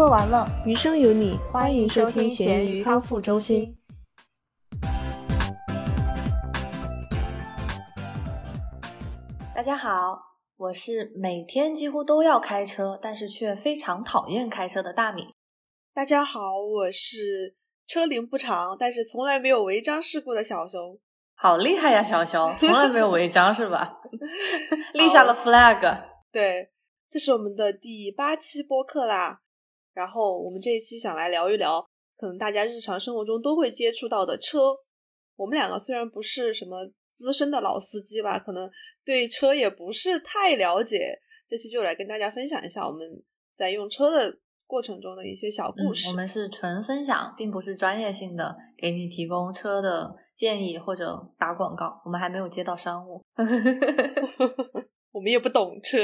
吃喝完了，余生有你，欢迎收听咸鱼康复中心。大家好，我是每天几乎都要开车，但是却非常讨厌开车的大米。大家好，我是车龄不长，但是从来没有违章事故的小熊。好厉害呀，小熊，从来没有违章是吧？立下了 flag。对，这是我们的第八期播客啦。然后我们这一期想来聊一聊，可能大家日常生活中都会接触到的车。我们两个虽然不是什么资深的老司机吧，可能对车也不是太了解。这期就来跟大家分享一下我们在用车的过程中的一些小故事。我们是纯分享，并不是专业性的给你提供车的建议或者打广告。我们还没有接到商务，我们也不懂车。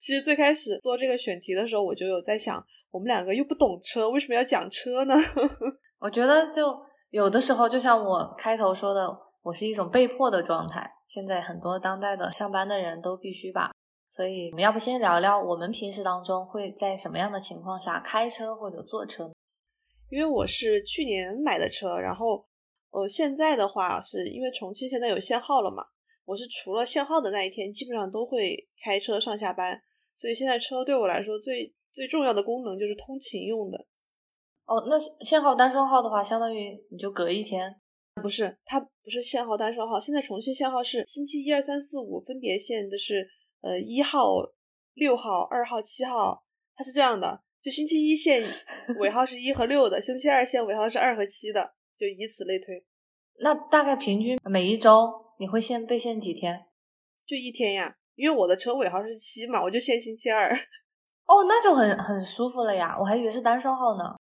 其实最开始做这个选题的时候，我就有在想，我们两个又不懂车，为什么要讲车呢？我觉得就有的时候，就像我开头说的，我是一种被迫的状态。现在很多当代的上班的人都必须吧，所以我们要不先聊聊我们平时当中会在什么样的情况下开车或者坐车？因为我是去年买的车，然后呃，现在的话是因为重庆现在有限号了嘛，我是除了限号的那一天，基本上都会开车上下班。所以现在车对我来说最最重要的功能就是通勤用的。哦，那限号单双号的话，相当于你就隔一天？不是，它不是限号单双号。现在重庆限号是星期一二三四五分别限的是呃一号、六号、二号、七号，它是这样的。就星期一限尾号是一和六的，星期二限尾号是二和七的，就以此类推。那大概平均每一周你会限被限几天？就一天呀。因为我的车尾号是七嘛，我就限星期二。哦，那就很很舒服了呀，我还以为是单双号呢。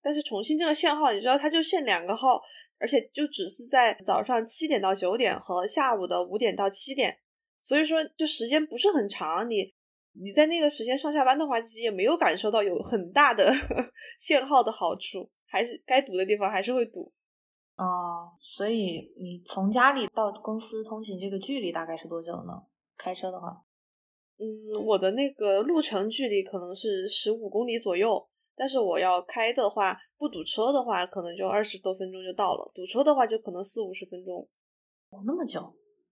但是重庆这个限号，你知道，它就限两个号，而且就只是在早上七点到九点和下午的五点到七点，所以说就时间不是很长。你你在那个时间上下班的话，其实也没有感受到有很大的 限号的好处，还是该堵的地方还是会堵。哦，所以你从家里到公司通勤这个距离大概是多久呢？开车的话，嗯，我的那个路程距离可能是十五公里左右，但是我要开的话，不堵车的话，可能就二十多分钟就到了；堵车的话，就可能四五十分钟。哦，那么久？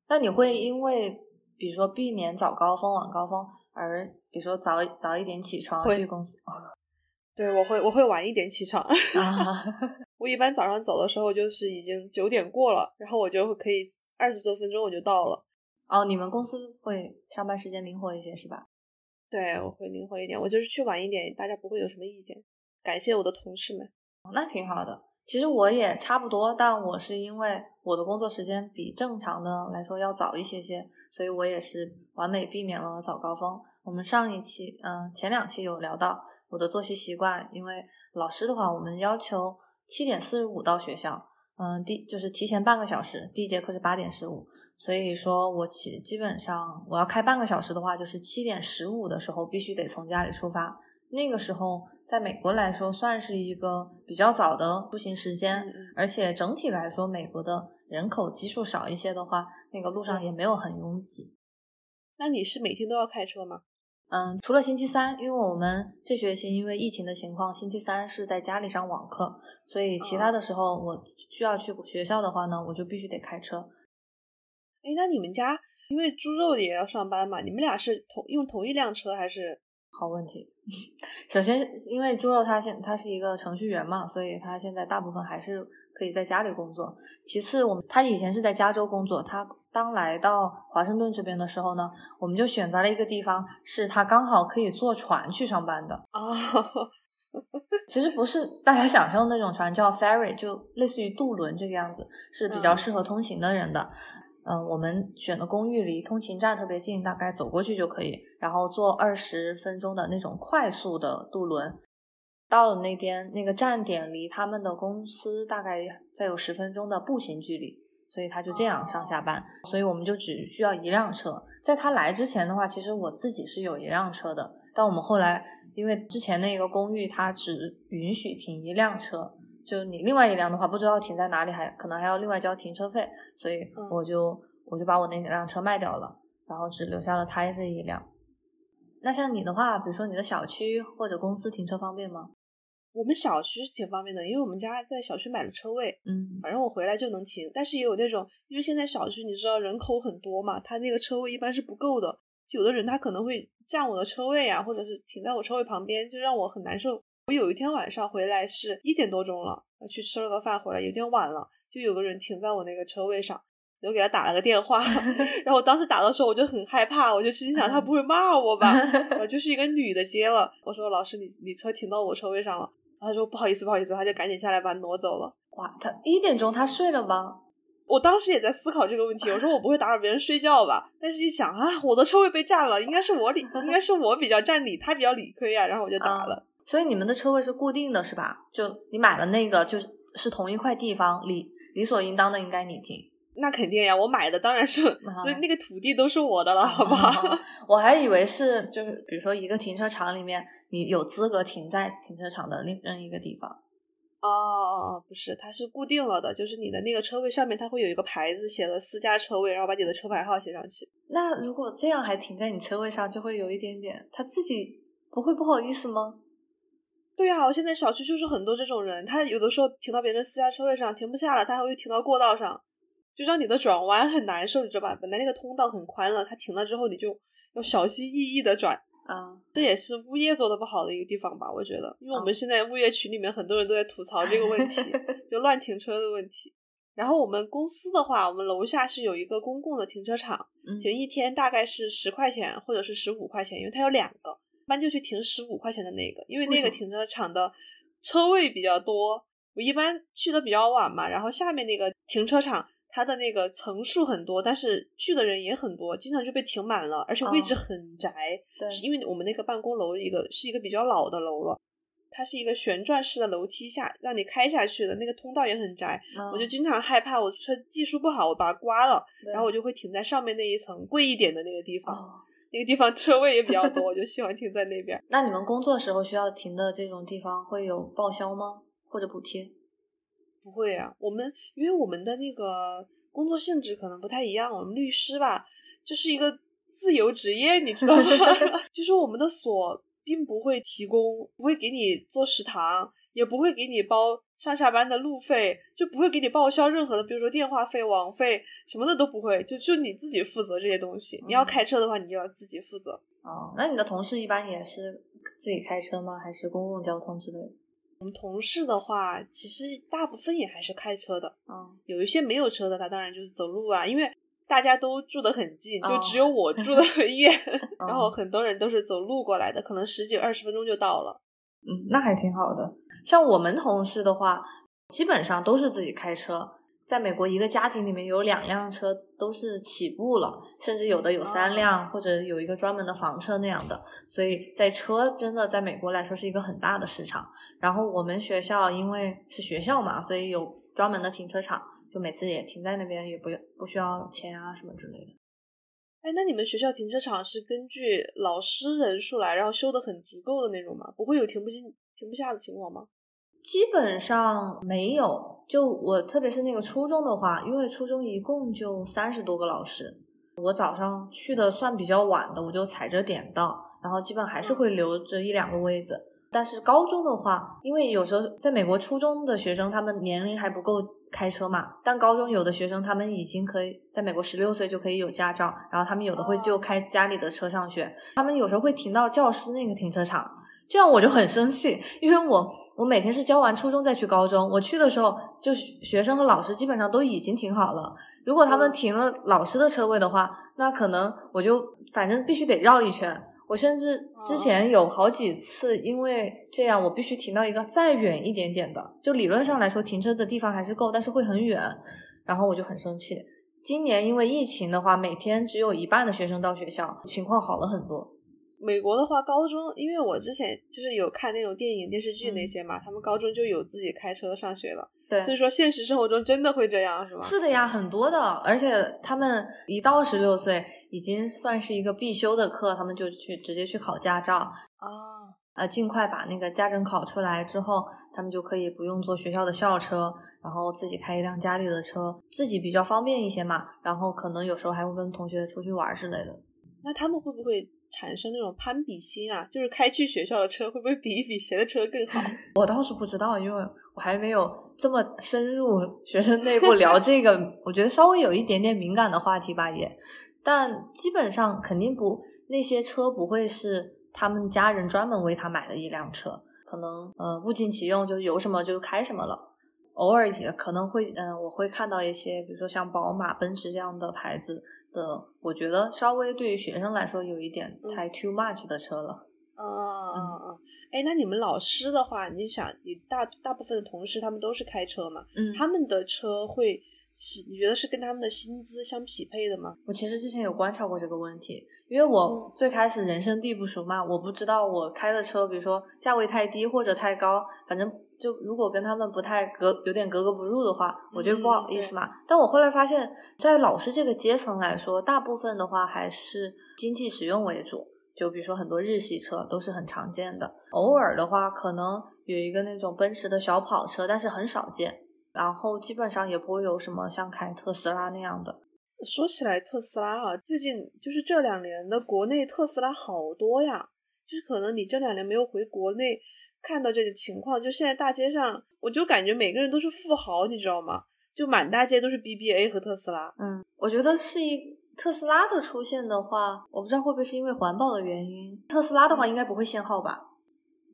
那你会因为比如说避免早高峰、晚高峰，而比如说早早一点起床去公司？对，我会我会晚一点起床。我一般早上走的时候就是已经九点过了，然后我就可以二十多分钟我就到了。哦，你们公司会上班时间灵活一些是吧？对，我会灵活一点。我就是去晚一点，大家不会有什么意见。感谢我的同事们，那挺好的。其实我也差不多，但我是因为我的工作时间比正常的来说要早一些些，所以我也是完美避免了早高峰。我们上一期，嗯，前两期有聊到我的作息习惯，因为老师的话，我们要求七点四十五到学校，嗯，第就是提前半个小时，第一节课是八点十五。所以说，我起基本上我要开半个小时的话，就是七点十五的时候必须得从家里出发。那个时候，在美国来说算是一个比较早的出行时间，而且整体来说，美国的人口基数少一些的话，那个路上也没有很拥挤。那你是每天都要开车吗？嗯，除了星期三，因为我们这学期因为疫情的情况，星期三是在家里上网课，所以其他的时候我需要去学校的话呢，我就必须得开车。哎，那你们家因为猪肉也要上班嘛？你们俩是同用同一辆车还是？好问题。首先，因为猪肉他现他是一个程序员嘛，所以他现在大部分还是可以在家里工作。其次，我们他以前是在加州工作，他当来到华盛顿这边的时候呢，我们就选择了一个地方，是他刚好可以坐船去上班的。哦，其实不是大家想象的那种船，叫 ferry，就类似于渡轮这个样子，是比较适合通行的人的。嗯，我们选的公寓离通勤站特别近，大概走过去就可以。然后坐二十分钟的那种快速的渡轮，到了那边那个站点离他们的公司大概再有十分钟的步行距离，所以他就这样上下班。所以我们就只需要一辆车。在他来之前的话，其实我自己是有一辆车的，但我们后来因为之前那个公寓它只允许停一辆车。就你另外一辆的话，不知道停在哪里，还可能还要另外交停车费，所以我就我就把我那辆车卖掉了，然后只留下了他这一辆。那像你的话，比如说你的小区或者公司停车方便吗？我们小区挺方便的，因为我们家在小区买了车位，嗯，反正我回来就能停。但是也有那种，因为现在小区你知道人口很多嘛，它那个车位一般是不够的，有的人他可能会占我的车位呀，或者是停在我车位旁边，就让我很难受。我有一天晚上回来是一点多钟了，去吃了个饭回来有点晚了，就有个人停在我那个车位上。我给他打了个电话，然后我当时打的时候我就很害怕，我就心想他不会骂我吧？我，就是一个女的接了，我说老师你你车停到我车位上了，他说不好意思不好意思，他就赶紧下来把挪走了。哇，他一点钟他睡了吗？我当时也在思考这个问题，我说我不会打扰别人睡觉吧？但是一想啊，我的车位被占了，应该是我理，应该是我比较占理，他比较理亏啊，然后我就打了。所以你们的车位是固定的是吧？就你买了那个就是是同一块地方，理理所应当的应该你停。那肯定呀，我买的当然是，所以那个土地都是我的了，好不好？我还以为是，就是比如说一个停车场里面，你有资格停在停车场的另任一个地方。哦哦哦，不是，它是固定了的，就是你的那个车位上面，它会有一个牌子写了私家车位，然后把你的车牌号写上去。那如果这样还停在你车位上，就会有一点点，他自己不会不好意思吗？对呀，我现在小区就是很多这种人，他有的时候停到别人私家车位上停不下了，他还会停到过道上。就让你的转弯很难受，你知道吧？本来那个通道很宽了，他停了之后，你就要小心翼翼的转啊。这也是物业做的不好的一个地方吧？我觉得，因为我们现在物业群里面很多人都在吐槽这个问题，就乱停车的问题。然后我们公司的话，我们楼下是有一个公共的停车场，停一天大概是十块钱或者是十五块钱，因为它有两个，一般就去停十五块钱的那个，因为那个停车场的车位比较多。我一般去的比较晚嘛，然后下面那个停车场。它的那个层数很多，但是去的人也很多，经常就被停满了，而且位置很窄。对，是因为我们那个办公楼一个是一个比较老的楼了，它是一个旋转式的楼梯下让你开下去的，那个通道也很窄，我就经常害怕我车技术不好，我把它刮了，然后我就会停在上面那一层贵一点的那个地方，那个地方车位也比较多，我就喜欢停在那边。那你们工作时候需要停的这种地方会有报销吗？或者补贴？不会啊，我们因为我们的那个工作性质可能不太一样，我们律师吧就是一个自由职业，你知道吗？就是我们的所并不会提供，不会给你做食堂，也不会给你包上下班的路费，就不会给你报销任何的，比如说电话费、网费什么的都不会，就就你自己负责这些东西。你要开车的话，你就要自己负责。哦，那你的同事一般也是自己开车吗？还是公共交通之类的？我们同事的话，其实大部分也还是开车的。嗯，有一些没有车的，他当然就是走路啊。因为大家都住得很近，就只有我住得 很远，然后很多人都是走路过来的，可能十几二十分钟就到了。嗯，那还挺好的。像我们同事的话，基本上都是自己开车。在美国，一个家庭里面有两辆车都是起步了，甚至有的有三辆，或者有一个专门的房车那样的。所以在车真的在美国来说是一个很大的市场。然后我们学校因为是学校嘛，所以有专门的停车场，就每次也停在那边，也不不需要钱啊什么之类的。哎，那你们学校停车场是根据老师人数来，然后修的很足够的那种吗？不会有停不进、停不下的情况吗？基本上没有，就我特别是那个初中的话，因为初中一共就三十多个老师，我早上去的算比较晚的，我就踩着点到，然后基本还是会留着一两个位子。但是高中的话，因为有时候在美国初中的学生他们年龄还不够开车嘛，但高中有的学生他们已经可以在美国十六岁就可以有驾照，然后他们有的会就开家里的车上学，他们有时候会停到教师那个停车场，这样我就很生气，因为我。我每天是教完初中再去高中，我去的时候就学生和老师基本上都已经停好了。如果他们停了老师的车位的话，那可能我就反正必须得绕一圈。我甚至之前有好几次因为这样，我必须停到一个再远一点点的。就理论上来说，停车的地方还是够，但是会很远。然后我就很生气。今年因为疫情的话，每天只有一半的学生到学校，情况好了很多。美国的话，高中因为我之前就是有看那种电影、电视剧那些嘛，他们高中就有自己开车上学了。对，所以说现实生活中真的会这样，是吗？是的呀，很多的，而且他们一到十六岁，已经算是一个必修的课，他们就去直接去考驾照啊，呃，尽快把那个驾证考出来之后，他们就可以不用坐学校的校车，然后自己开一辆家里的车，自己比较方便一些嘛。然后可能有时候还会跟同学出去玩之类的。那他们会不会？产生那种攀比心啊？就是开去学校的车会不会比一比谁的车更好？我倒是不知道，因为我还没有这么深入学生内部聊这个，我觉得稍微有一点点敏感的话题吧，也。但基本上肯定不，那些车不会是他们家人专门为他买的一辆车，可能呃物尽其用，就有什么就开什么了。偶尔也可能会，嗯，我会看到一些，比如说像宝马、奔驰这样的牌子的，我觉得稍微对于学生来说有一点太 too much 的车了。啊啊啊！哎，那你们老师的话，你想，你大大部分的同事他们都是开车嘛？嗯，他们的车会。你觉得是跟他们的薪资相匹配的吗？我其实之前有观察过这个问题，因为我最开始人生地不熟嘛，我不知道我开的车，比如说价位太低或者太高，反正就如果跟他们不太格，有点格格不入的话，我觉得不好意思嘛。但我后来发现，在老师这个阶层来说，大部分的话还是经济实用为主，就比如说很多日系车都是很常见的，偶尔的话可能有一个那种奔驰的小跑车，但是很少见。然后基本上也不会有什么像开特斯拉那样的。说起来特斯拉啊，最近就是这两年的国内特斯拉好多呀，就是可能你这两年没有回国内看到这个情况，就现在大街上，我就感觉每个人都是富豪，你知道吗？就满大街都是 BBA 和特斯拉。嗯，我觉得是一特斯拉的出现的话，我不知道会不会是因为环保的原因。特斯拉的话应该不会限号吧？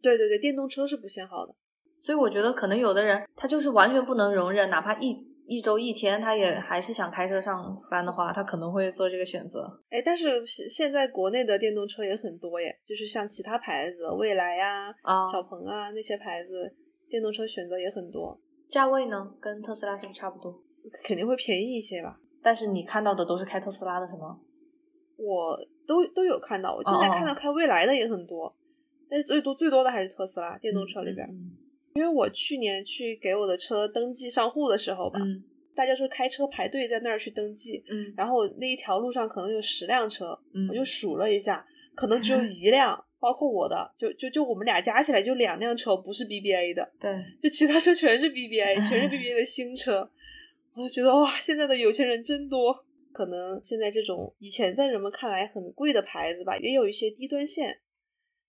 对对对，电动车是不限号的。所以我觉得可能有的人他就是完全不能容忍，哪怕一一周一天，他也还是想开车上班的话，他可能会做这个选择。哎，但是现在国内的电动车也很多耶，就是像其他牌子，蔚来呀、啊小鹏啊那些牌子，电动车选择也很多。价位呢，跟特斯拉是不是差不多？肯定会便宜一些吧。但是你看到的都是开特斯拉的，是吗？我都都有看到，我现在看到开蔚来的也很多，但是最多最多的还是特斯拉电动车里边。因为我去年去给我的车登记上户的时候吧，大家说开车排队在那儿去登记，嗯，然后那一条路上可能有十辆车，嗯，我就数了一下，可能只有 一辆，包括我的，就就就我们俩加起来就两辆车不是 BBA 的，对，就其他车全是 BBA，全是 BBA 的新车，我就觉得哇，现在的有钱人真多。可能现在这种以前在人们看来很贵的牌子吧，也有一些低端线，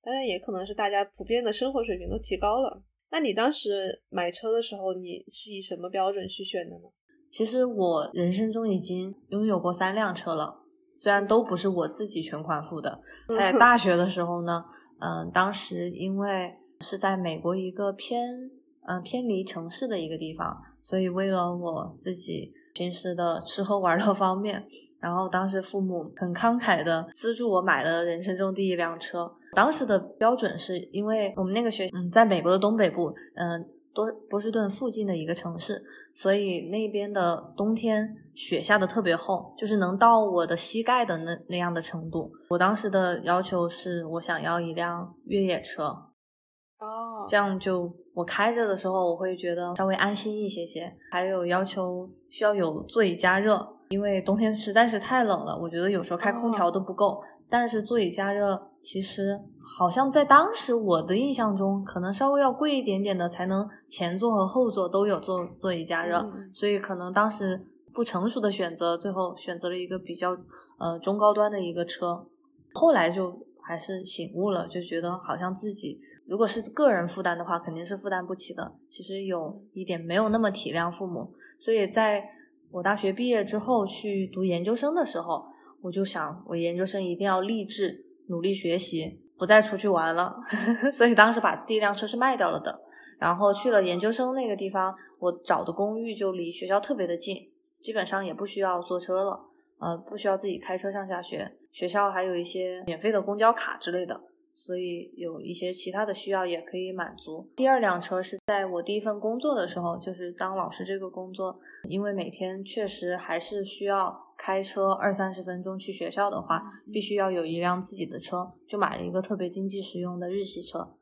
当然也可能是大家普遍的生活水平都提高了。那你当时买车的时候，你是以什么标准去选的呢？其实我人生中已经拥有过三辆车了，虽然都不是我自己全款付的。在大学的时候呢，嗯，当时因为是在美国一个偏嗯偏离城市的一个地方，所以为了我自己平时的吃喝玩乐方面。然后当时父母很慷慨的资助我买了人生中第一辆车。当时的标准是因为我们那个学嗯在美国的东北部，嗯多波士顿附近的一个城市，所以那边的冬天雪下的特别厚，就是能到我的膝盖的那那样的程度。我当时的要求是我想要一辆越野车，哦，这样就我开着的时候我会觉得稍微安心一些些。还有要求需要有座椅加热。因为冬天实在是太冷了，我觉得有时候开空调都不够。但是座椅加热其实好像在当时我的印象中，可能稍微要贵一点点的才能前座和后座都有座座椅加热，所以可能当时不成熟的选择，最后选择了一个比较呃中高端的一个车。后来就还是醒悟了，就觉得好像自己如果是个人负担的话，肯定是负担不起的。其实有一点没有那么体谅父母，所以在。我大学毕业之后去读研究生的时候，我就想，我研究生一定要励志努力学习，不再出去玩了。所以当时把第一辆车是卖掉了的。然后去了研究生那个地方，我找的公寓就离学校特别的近，基本上也不需要坐车了，呃，不需要自己开车上下学。学校还有一些免费的公交卡之类的。所以有一些其他的需要也可以满足。第二辆车是在我第一份工作的时候，就是当老师这个工作，因为每天确实还是需要开车二三十分钟去学校的话，必须要有一辆自己的车，就买了一个特别经济实用的日系车。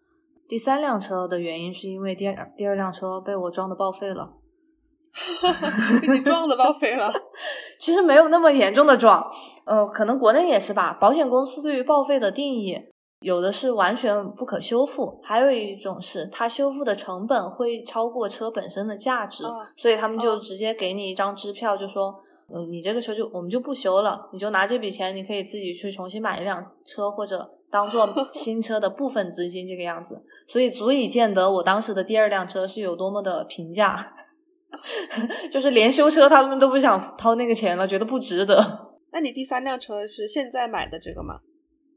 第三辆车的原因是因为第二第二辆车被我撞的报废了，被你撞的报废了？其实没有那么严重的撞，呃，可能国内也是吧。保险公司对于报废的定义。有的是完全不可修复，还有一种是它修复的成本会超过车本身的价值，所以他们就直接给你一张支票，就说，嗯，你这个车就我们就不修了，你就拿这笔钱，你可以自己去重新买一辆车，或者当做 新车的部分资金这个样子。所以足以见得我当时的第二辆车是有多么的平价，就是连修车他们都不想掏那个钱了，觉得不值得。那你第三辆车是现在买的这个吗？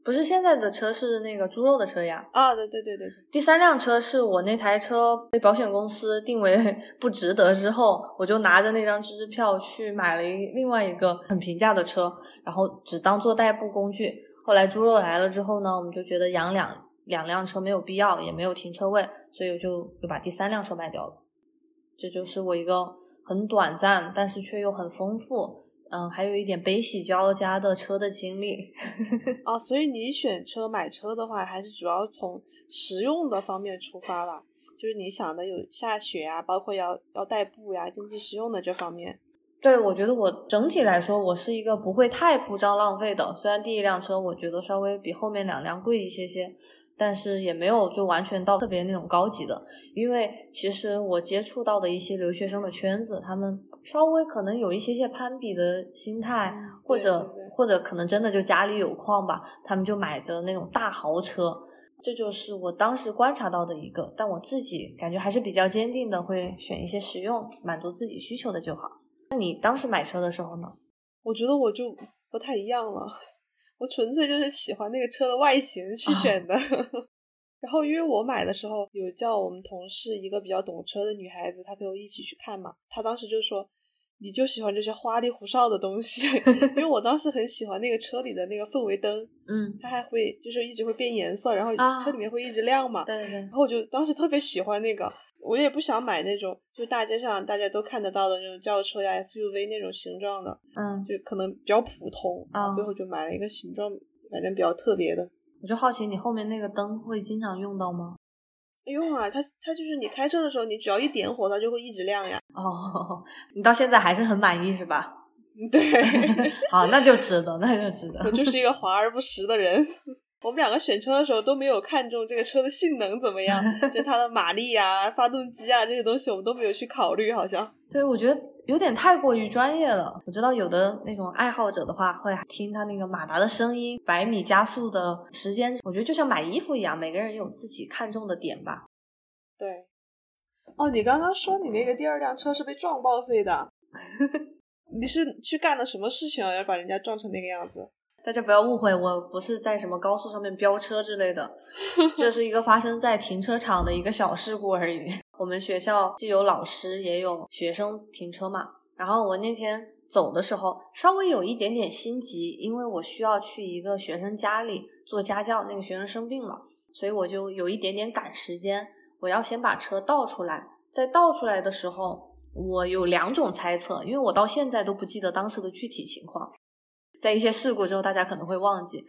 不是现在的车是那个猪肉的车呀。啊，对对对对对。第三辆车是我那台车被保险公司定为 不值得之后，我就拿着那张支票去买了一另外一个很平价的车，然后只当做代步工具。后来猪肉来了之后呢，我们就觉得养两两辆车没有必要，也没有停车位，所以我就又把第三辆车卖掉了。这就是我一个很短暂，但是却又很丰富。嗯，还有一点悲喜交加的车的经历 哦，所以你选车买车的话，还是主要从实用的方面出发吧？就是你想的有下雪啊，包括要要代步呀，经济实用的这方面。对，我觉得我整体来说，我是一个不会太铺张浪费的。虽然第一辆车我觉得稍微比后面两辆贵一些些。但是也没有就完全到特别那种高级的，因为其实我接触到的一些留学生的圈子，他们稍微可能有一些些攀比的心态，或者或者可能真的就家里有矿吧，他们就买着那种大豪车，这就是我当时观察到的一个。但我自己感觉还是比较坚定的，会选一些实用、满足自己需求的就好。那你当时买车的时候呢？我觉得我就不太一样了。我纯粹就是喜欢那个车的外形去选的，然后因为我买的时候有叫我们同事一个比较懂车的女孩子，她陪我一起去看嘛，她当时就说你就喜欢这些花里胡哨的东西，因为我当时很喜欢那个车里的那个氛围灯，嗯，它还会就是一直会变颜色，然后车里面会一直亮嘛，对对，然后我就当时特别喜欢那个。我也不想买那种就大街上大家都看得到的那种轿车呀 SUV 那种形状的，嗯，就可能比较普通啊。最后就买了一个形状反正比较特别的。我就好奇你后面那个灯会经常用到吗？用啊，它它就是你开车的时候，你只要一点火，它就会一直亮呀。哦，你到现在还是很满意是吧？对，好，那就值得，那就值得。我就是一个华而不实的人。我们两个选车的时候都没有看中这个车的性能怎么样，就它的马力啊、发动机啊这些东西，我们都没有去考虑，好像。对，我觉得有点太过于专业了。我知道有的那种爱好者的话，会听他那个马达的声音、百米加速的时间。我觉得就像买衣服一样，每个人有自己看重的点吧。对。哦，你刚刚说你那个第二辆车是被撞报废的，你是去干了什么事情啊？要把人家撞成那个样子？大家不要误会，我不是在什么高速上面飙车之类的，这是一个发生在停车场的一个小事故而已。我们学校既有老师也有学生停车嘛，然后我那天走的时候稍微有一点点心急，因为我需要去一个学生家里做家教，那个学生生病了，所以我就有一点点赶时间，我要先把车倒出来。在倒出来的时候，我有两种猜测，因为我到现在都不记得当时的具体情况。在一些事故之后，大家可能会忘记，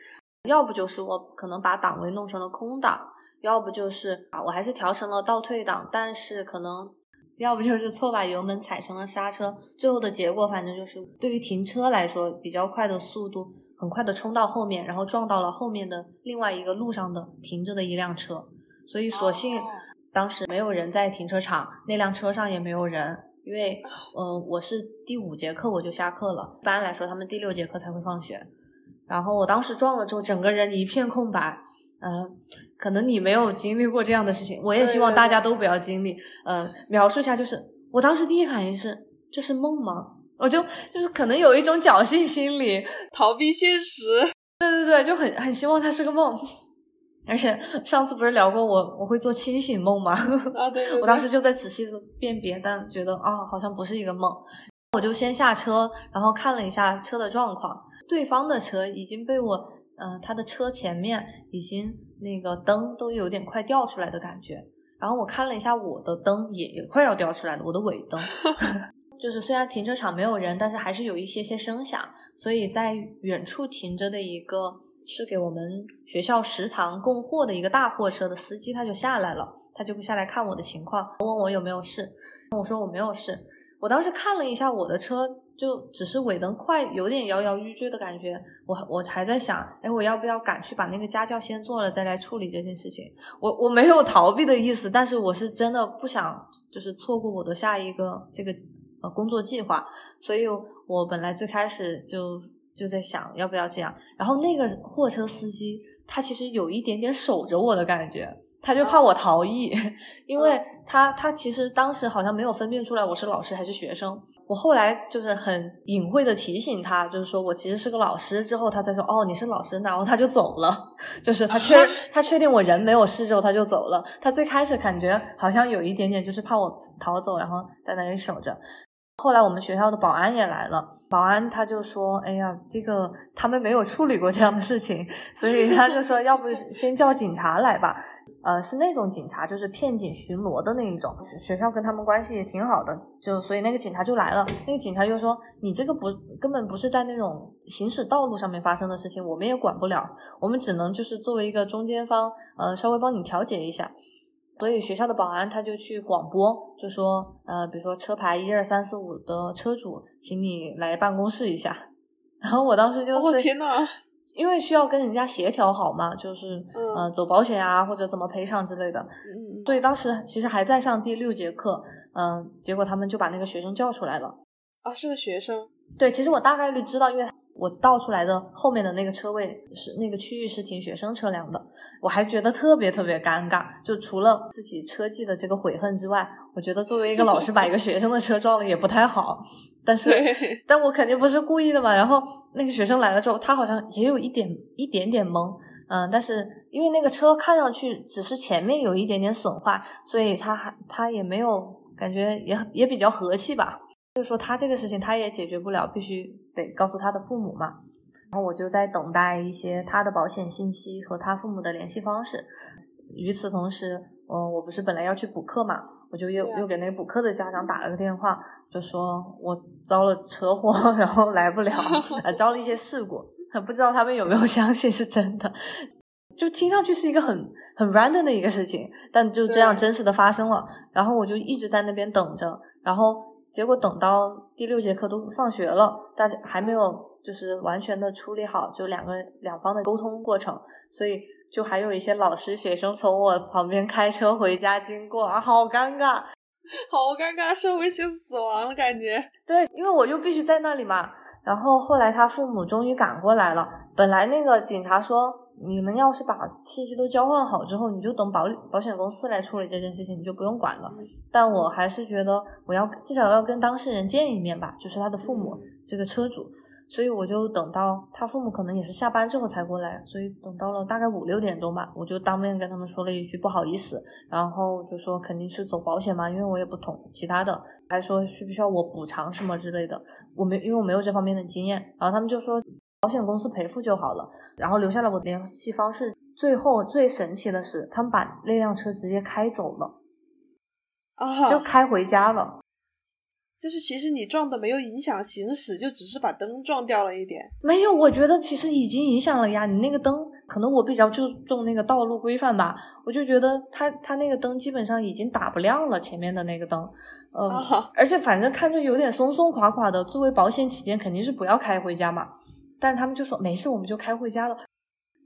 要不就是我可能把档位弄成了空档，要不就是啊我还是调成了倒退档，但是可能要不就是错把油门踩成了刹车，最后的结果反正就是对于停车来说比较快的速度，很快的冲到后面，然后撞到了后面的另外一个路上的停着的一辆车，所以索性当时没有人在停车场，那辆车上也没有人。因为，嗯，我是第五节课我就下课了，一般来说他们第六节课才会放学。然后我当时撞了之后，整个人一片空白。嗯，可能你没有经历过这样的事情，我也希望大家都不要经历。嗯，描述一下，就是我当时第一反应是，这是梦吗？我就就是可能有一种侥幸心理，逃避现实。对对对，就很很希望它是个梦。而且上次不是聊过我我会做清醒梦吗？啊，对对。我当时就在仔细的辨别，但觉得啊，好像不是一个梦。我就先下车，然后看了一下车的状况。对方的车已经被我，嗯，他的车前面已经那个灯都有点快掉出来的感觉。然后我看了一下我的灯，也也快要掉出来了，我的尾灯。就是虽然停车场没有人，但是还是有一些些声响。所以在远处停着的一个。是给我们学校食堂供货的一个大货车的司机，他就下来了，他就下来看我的情况，问我有没有事。我说我没有事。我当时看了一下我的车，就只是尾灯快有点摇摇欲坠的感觉。我我还在想，哎，我要不要赶去把那个家教先做了，再来处理这件事情？我我没有逃避的意思，但是我是真的不想，就是错过我的下一个这个呃工作计划，所以我本来最开始就就在想要不要这样。然后那个货车司机他其实有一点点守着我的感觉，他就怕我逃逸，因为他他其实当时好像没有分辨出来我是老师还是学生。我后来就是很隐晦的提醒他，就是说我其实是个老师，之后他才说哦你是老师，然后他就走了，就是他确 他确定我人没有事之后他就走了。他最开始感觉好像有一点点就是怕我逃走，然后在那里守着。后来我们学校的保安也来了，保安他就说，哎呀，这个他们没有处理过这样的事情，所以他就说要不先叫警察来吧。呃，是那种警察，就是片警巡逻的那一种。学校跟他们关系也挺好的，就所以那个警察就来了。那个警察就说：“你这个不根本不是在那种行驶道路上面发生的事情，我们也管不了，我们只能就是作为一个中间方，呃，稍微帮你调解一下。”所以学校的保安他就去广播，就说：“呃，比如说车牌一二三四五的车主，请你来办公室一下。”然后我当时就哦天呐！因为需要跟人家协调好嘛，就是呃走保险啊或者怎么赔偿之类的，嗯，所以当时其实还在上第六节课，嗯，结果他们就把那个学生叫出来了。啊，是个学生。对，其实我大概率知道，因为我倒出来的后面的那个车位是那个区域是停学生车辆的，我还觉得特别特别尴尬。就除了自己车技的这个悔恨之外，我觉得作为一个老师把一个学生的车撞了也不太好。但是，但我肯定不是故意的嘛。然后那个学生来了之后，他好像也有一点一点点懵，嗯，但是因为那个车看上去只是前面有一点点损坏，所以他还他也没有感觉也也比较和气吧。就说他这个事情他也解决不了，必须得告诉他的父母嘛。然后我就在等待一些他的保险信息和他父母的联系方式。与此同时，嗯，我不是本来要去补课嘛，我就又又给那个补课的家长打了个电话。就说我遭了车祸，然后来不了，呃，遭了一些事故，不知道他们有没有 相信是真的。就听上去是一个很很 random 的一个事情，但就这样真实的发生了。然后我就一直在那边等着，然后结果等到第六节课都放学了，大家还没有就是完全的处理好，就两个两方的沟通过程，所以就还有一些老师学生从我旁边开车回家经过啊，好尴尬。好尴尬，社会性死亡的感觉。对，因为我就必须在那里嘛。然后后来他父母终于赶过来了。本来那个警察说，你们要是把信息都交换好之后，你就等保保险公司来处理这件事情，你就不用管了。但我还是觉得，我要至少要跟当事人见一面吧，就是他的父母，这个车主。所以我就等到他父母可能也是下班之后才过来，所以等到了大概五六点钟吧，我就当面跟他们说了一句不好意思，然后就说肯定是走保险嘛，因为我也不懂其他的，还说需不需要我补偿什么之类的，我没因为我没有这方面的经验，然后他们就说保险公司赔付就好了，然后留下了我的联系方式。最后最神奇的是，他们把那辆车直接开走了，啊，就开回家了。就是其实你撞的没有影响行驶，就只是把灯撞掉了一点。没有，我觉得其实已经影响了呀。你那个灯，可能我比较注重那个道路规范吧，我就觉得它它那个灯基本上已经打不亮了，前面的那个灯，嗯，而且反正看着有点松松垮垮的。作为保险起见，肯定是不要开回家嘛。但他们就说没事，我们就开回家了。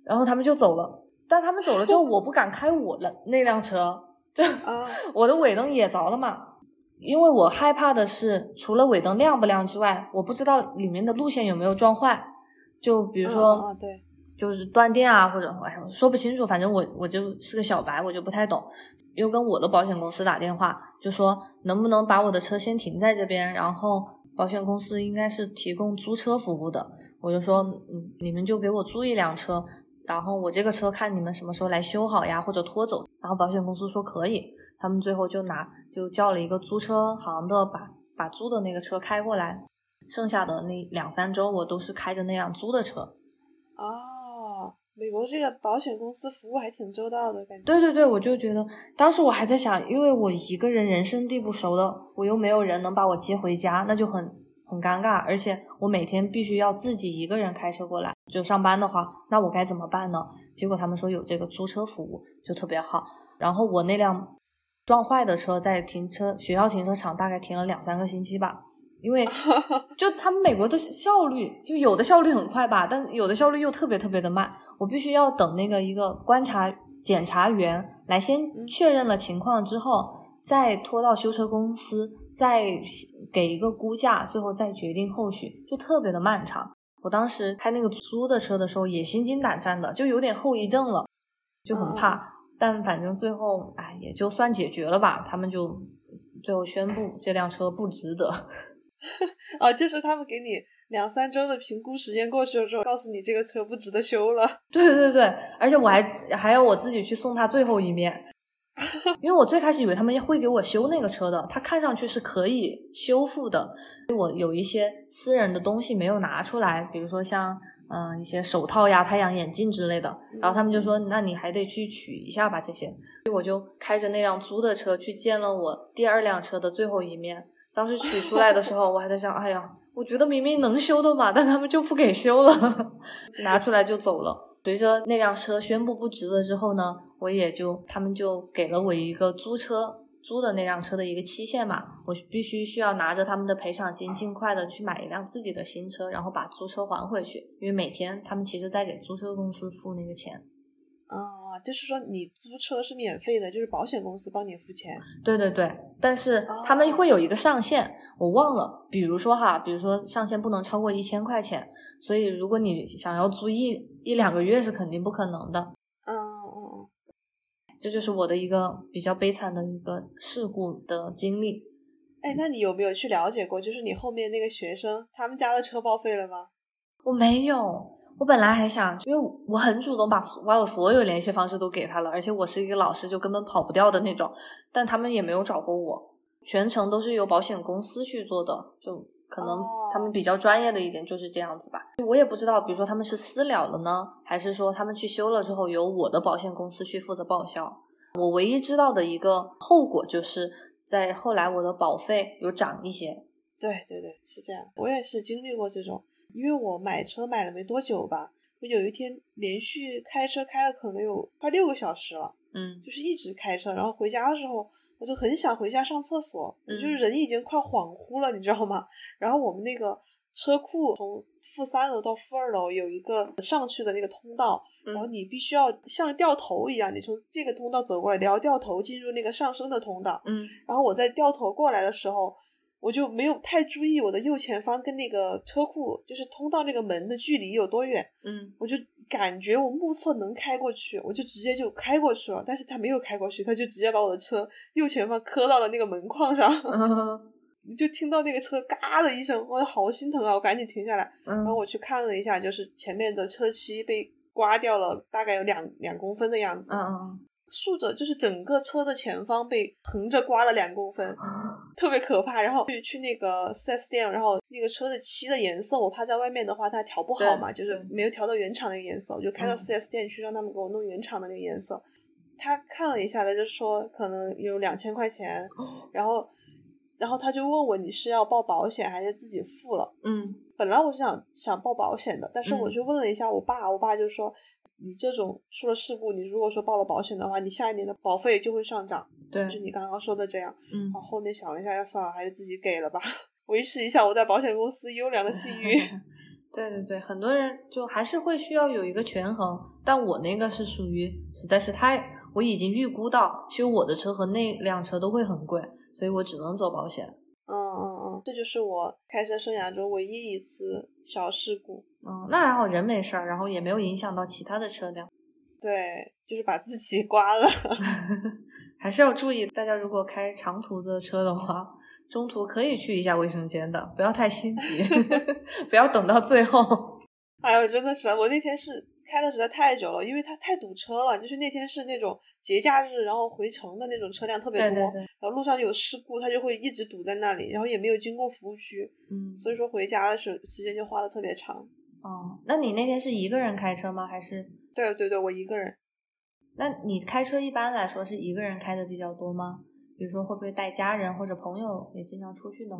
然后他们就走了。但他们走了之后，我不敢开我的那辆车，就 我的尾灯也着了嘛。因为我害怕的是，除了尾灯亮不亮之外，我不知道里面的路线有没有撞坏。就比如说，对，就是断电啊，或者哎，说不清楚。反正我我就是个小白，我就不太懂。又跟我的保险公司打电话，就说能不能把我的车先停在这边，然后保险公司应该是提供租车服务的。我就说，嗯，你们就给我租一辆车，然后我这个车看你们什么时候来修好呀，或者拖走。然后保险公司说可以。他们最后就拿就叫了一个租车行的，把把租的那个车开过来，剩下的那两三周我都是开着那辆租的车。哦，美国这个保险公司服务还挺周到的感觉。对对对，我就觉得当时我还在想，因为我一个人人生地不熟的，我又没有人能把我接回家，那就很很尴尬，而且我每天必须要自己一个人开车过来就上班的话，那我该怎么办呢？结果他们说有这个租车服务，就特别好。然后我那辆。撞坏的车在停车学校停车场大概停了两三个星期吧，因为 就他们美国的效率，就有的效率很快吧，但有的效率又特别特别的慢。我必须要等那个一个观察检查员来先确认了情况之后，再拖到修车公司，再给一个估价，最后再决定后续，就特别的漫长。我当时开那个租的车的时候也心惊胆战的，就有点后遗症了，就很怕。但反正最后，哎，也就算解决了吧。他们就最后宣布这辆车不值得。啊，就是他们给你两三周的评估时间过去了之后，告诉你这个车不值得修了。对对对，而且我还还要我自己去送他最后一面，因为我最开始以为他们会给我修那个车的，它看上去是可以修复的。我有一些私人的东西没有拿出来，比如说像嗯一些手套呀、太阳眼镜之类的，然后他们就说，那你还得去取一下吧这些。所以我就开着那辆租的车去见了我第二辆车的最后一面。当时取出来的时候，我还在想，哎呀，我觉得明明能修的嘛，但他们就不给修了，拿出来就走了。随着那辆车宣布不值了之后呢，我也就他们就给了我一个租车租的那辆车的一个期限嘛，我必须需要拿着他们的赔偿金，尽快的去买一辆自己的新车，然后把租车还回去，因为每天他们其实在给租车公司付那个钱。啊，就是说你租车是免费的，就是保险公司帮你付钱。对对对，但是他们会有一个上限，我忘了。比如说哈，比如说上限不能超过一千块钱，所以如果你想要租一一两个月是肯定不可能的。嗯嗯嗯，这就是我的一个比较悲惨的一个事故的经历。哎，那你有没有去了解过？就是你后面那个学生，他们家的车报废了吗？我没有。我本来还想，因为我很主动把把我所有联系方式都给他了，而且我是一个老师，就根本跑不掉的那种。但他们也没有找过我，全程都是由保险公司去做的，就可能他们比较专业的一点就是这样子吧。我也不知道，比如说他们是私了了呢，还是说他们去修了之后由我的保险公司去负责报销。我唯一知道的一个后果就是在后来我的保费有涨一些。对对对，是这样，我也是经历过这种。因为我买车买了没多久吧，我有一天连续开车开了可能有快六个小时了，嗯，就是一直开车，然后回家的时候我就很想回家上厕所，就是人已经快恍惚了，你知道吗？然后我们那个车库从负三楼到负二楼有一个上去的那个通道，然后你必须要像掉头一样，你从这个通道走过来，你要掉头进入那个上升的通道，嗯，然后我在掉头过来的时候。我就没有太注意我的右前方跟那个车库，就是通道那个门的距离有多远。嗯，我就感觉我目测能开过去，我就直接就开过去了。但是他没有开过去，他就直接把我的车右前方磕到了那个门框上。你就听到那个车嘎的一声，我好心疼啊！我赶紧停下来，然后我去看了一下，就是前面的车漆被刮掉了，大概有两两公分的样子。嗯嗯。竖着就是整个车的前方被横着刮了两公分，特别可怕。然后去去那个四 S 店，然后那个车的漆的颜色，我怕在外面的话它调不好嘛，就是没有调到原厂那个颜色，我就开到四 S 店去让他们给我弄原厂的那个颜色。他看了一下，他就说可能有两千块钱，然后然后他就问我你是要报保险还是自己付了？嗯，本来我是想想报保险的，但是我就问了一下我爸，我爸就说。你这种出了事故，你如果说报了保险的话，你下一年的保费就会上涨。对，就你刚刚说的这样。嗯。后后面想了一下，要算了，还是自己给了吧，维持一下我在保险公司优良的信誉。对对对，很多人就还是会需要有一个权衡，但我那个是属于实在是太，我已经预估到修我的车和那辆车都会很贵，所以我只能走保险。嗯嗯嗯，这就是我开车生涯中唯一一次小事故。嗯，那还好，人没事儿，然后也没有影响到其他的车辆。对，就是把自己刮了。还是要注意，大家如果开长途的车的话，中途可以去一下卫生间的，不要太心急，不要等到最后。哎呦，真的是，我那天是。开的实在太久了，因为它太堵车了。就是那天是那种节假日，然后回程的那种车辆特别多，然后路上有事故，它就会一直堵在那里，然后也没有经过服务区，嗯，所以说回家的时时间就花的特别长。哦，那你那天是一个人开车吗？还是？对对对，我一个人。那你开车一般来说是一个人开的比较多吗？比如说会不会带家人或者朋友也经常出去呢？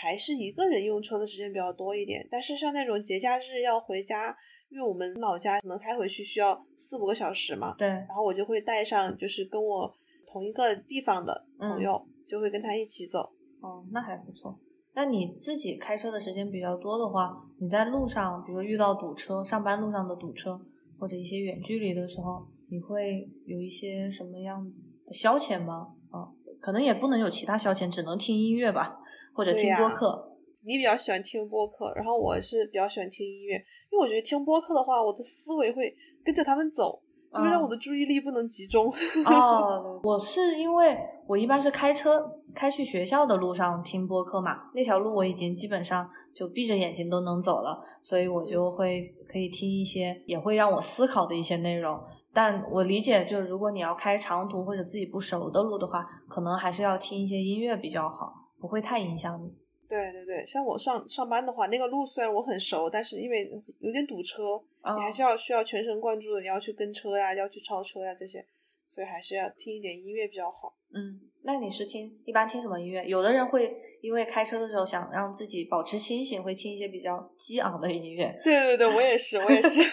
还是一个人用车的时间比较多一点，但是像那种节假日要回家。因为我们老家可能开回去需要四五个小时嘛，对，然后我就会带上就是跟我同一个地方的朋友，就会跟他一起走。哦，那还不错。那你自己开车的时间比较多的话，你在路上，比如遇到堵车，上班路上的堵车，或者一些远距离的时候，你会有一些什么样的消遣吗？啊，可能也不能有其他消遣，只能听音乐吧，或者听播客。你比较喜欢听播客，然后我是比较喜欢听音乐，因为我觉得听播客的话，我的思维会跟着他们走，就会让我的注意力不能集中。哦，我是因为我一般是开车开去学校的路上听播客嘛，那条路我已经基本上就闭着眼睛都能走了，所以我就会可以听一些也会让我思考的一些内容。但我理解，就是如果你要开长途或者自己不熟的路的话，可能还是要听一些音乐比较好，不会太影响你。对对对，像我上上班的话，那个路虽然我很熟，但是因为有点堵车，你还是要需要全神贯注的，你要去跟车呀，要去超车呀这些，所以还是要听一点音乐比较好。嗯，那你是听一般听什么音乐？有的人会因为开车的时候想让自己保持清醒，会听一些比较激昂的音乐。对对对，我也是，我也是。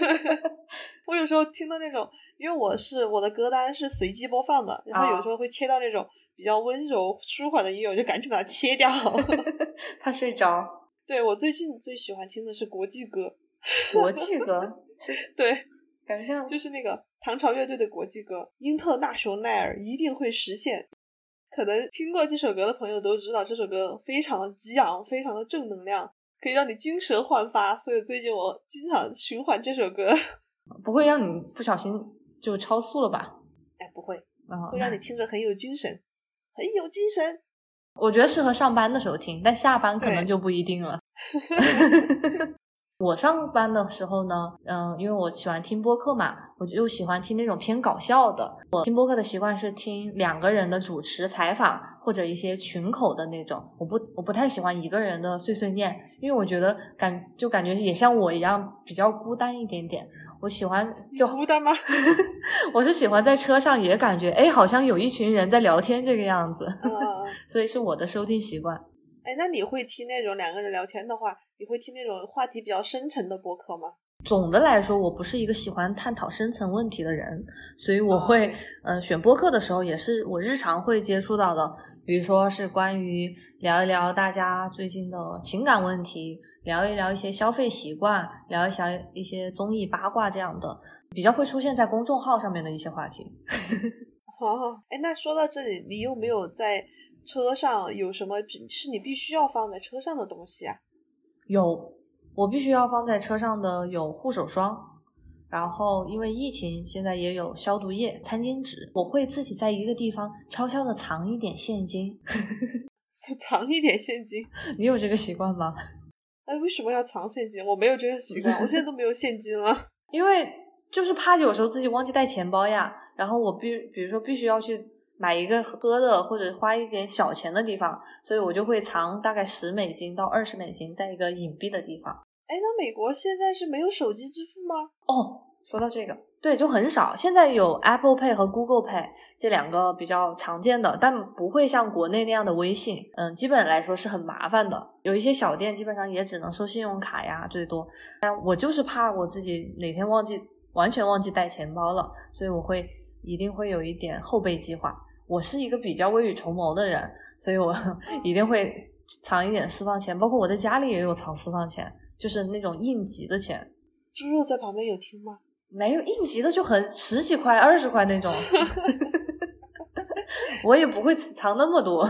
我有时候听到那种，因为我是我的歌单是随机播放的，然后有时候会切到那种比较温柔舒缓的音乐，我就赶紧把它切掉。怕睡着。对我最近最喜欢听的是国际歌。国际歌是？对，感觉像就是那个唐朝乐队的国际歌，《英特纳雄奈尔》一定会实现。可能听过这首歌的朋友都知道，这首歌非常的激昂，非常的正能量，可以让你精神焕发。所以最近我经常循环这首歌。不会让你不小心就超速了吧？哎，不会，会让你听着很有精神，很有精神。我觉得适合上班的时候听，但下班可能就不一定了。我上班的时候呢，嗯，因为我喜欢听播客嘛，我就喜欢听那种偏搞笑的。我听播客的习惯是听两个人的主持采访，或者一些群口的那种。我不，我不太喜欢一个人的碎碎念，因为我觉得感就感觉也像我一样比较孤单一点点。我喜欢就孤单吗？我是喜欢在车上也感觉哎，好像有一群人在聊天这个样子，所以是我的收听习惯。哎，那你会听那种两个人聊天的话，你会听那种话题比较深沉的播客吗？总的来说，我不是一个喜欢探讨深层问题的人，所以我会呃选播客的时候也是我日常会接触到的，比如说是关于聊一聊大家最近的情感问题。聊一聊一些消费习惯，聊一下一些综艺八卦这样的，比较会出现在公众号上面的一些话题。哦，哎，那说到这里，你有没有在车上有什么是你必须要放在车上的东西啊？有，我必须要放在车上的有护手霜，然后因为疫情，现在也有消毒液、餐巾纸。我会自己在一个地方悄悄的藏一点现金，藏一点现金。你有这个习惯吗？哎，为什么要藏现金？我没有这个习惯，我现在都没有现金了。因为就是怕有时候自己忘记带钱包呀，然后我必比如说必须要去买一个喝的或者花一点小钱的地方，所以我就会藏大概十美金到二十美金在一个隐蔽的地方。哎，那美国现在是没有手机支付吗？哦，说到这个。对，就很少。现在有 Apple Pay 和 Google Pay 这两个比较常见的，但不会像国内那样的微信。嗯，基本来说是很麻烦的。有一些小店基本上也只能收信用卡呀，最多。但我就是怕我自己哪天忘记，完全忘记带钱包了，所以我会一定会有一点后备计划。我是一个比较未雨绸缪的人，所以我 一定会藏一点私房钱，包括我在家里也有藏私房钱，就是那种应急的钱。猪肉在旁边有听吗？没有应急的就很十几块、二十块那种，我也不会藏那么多。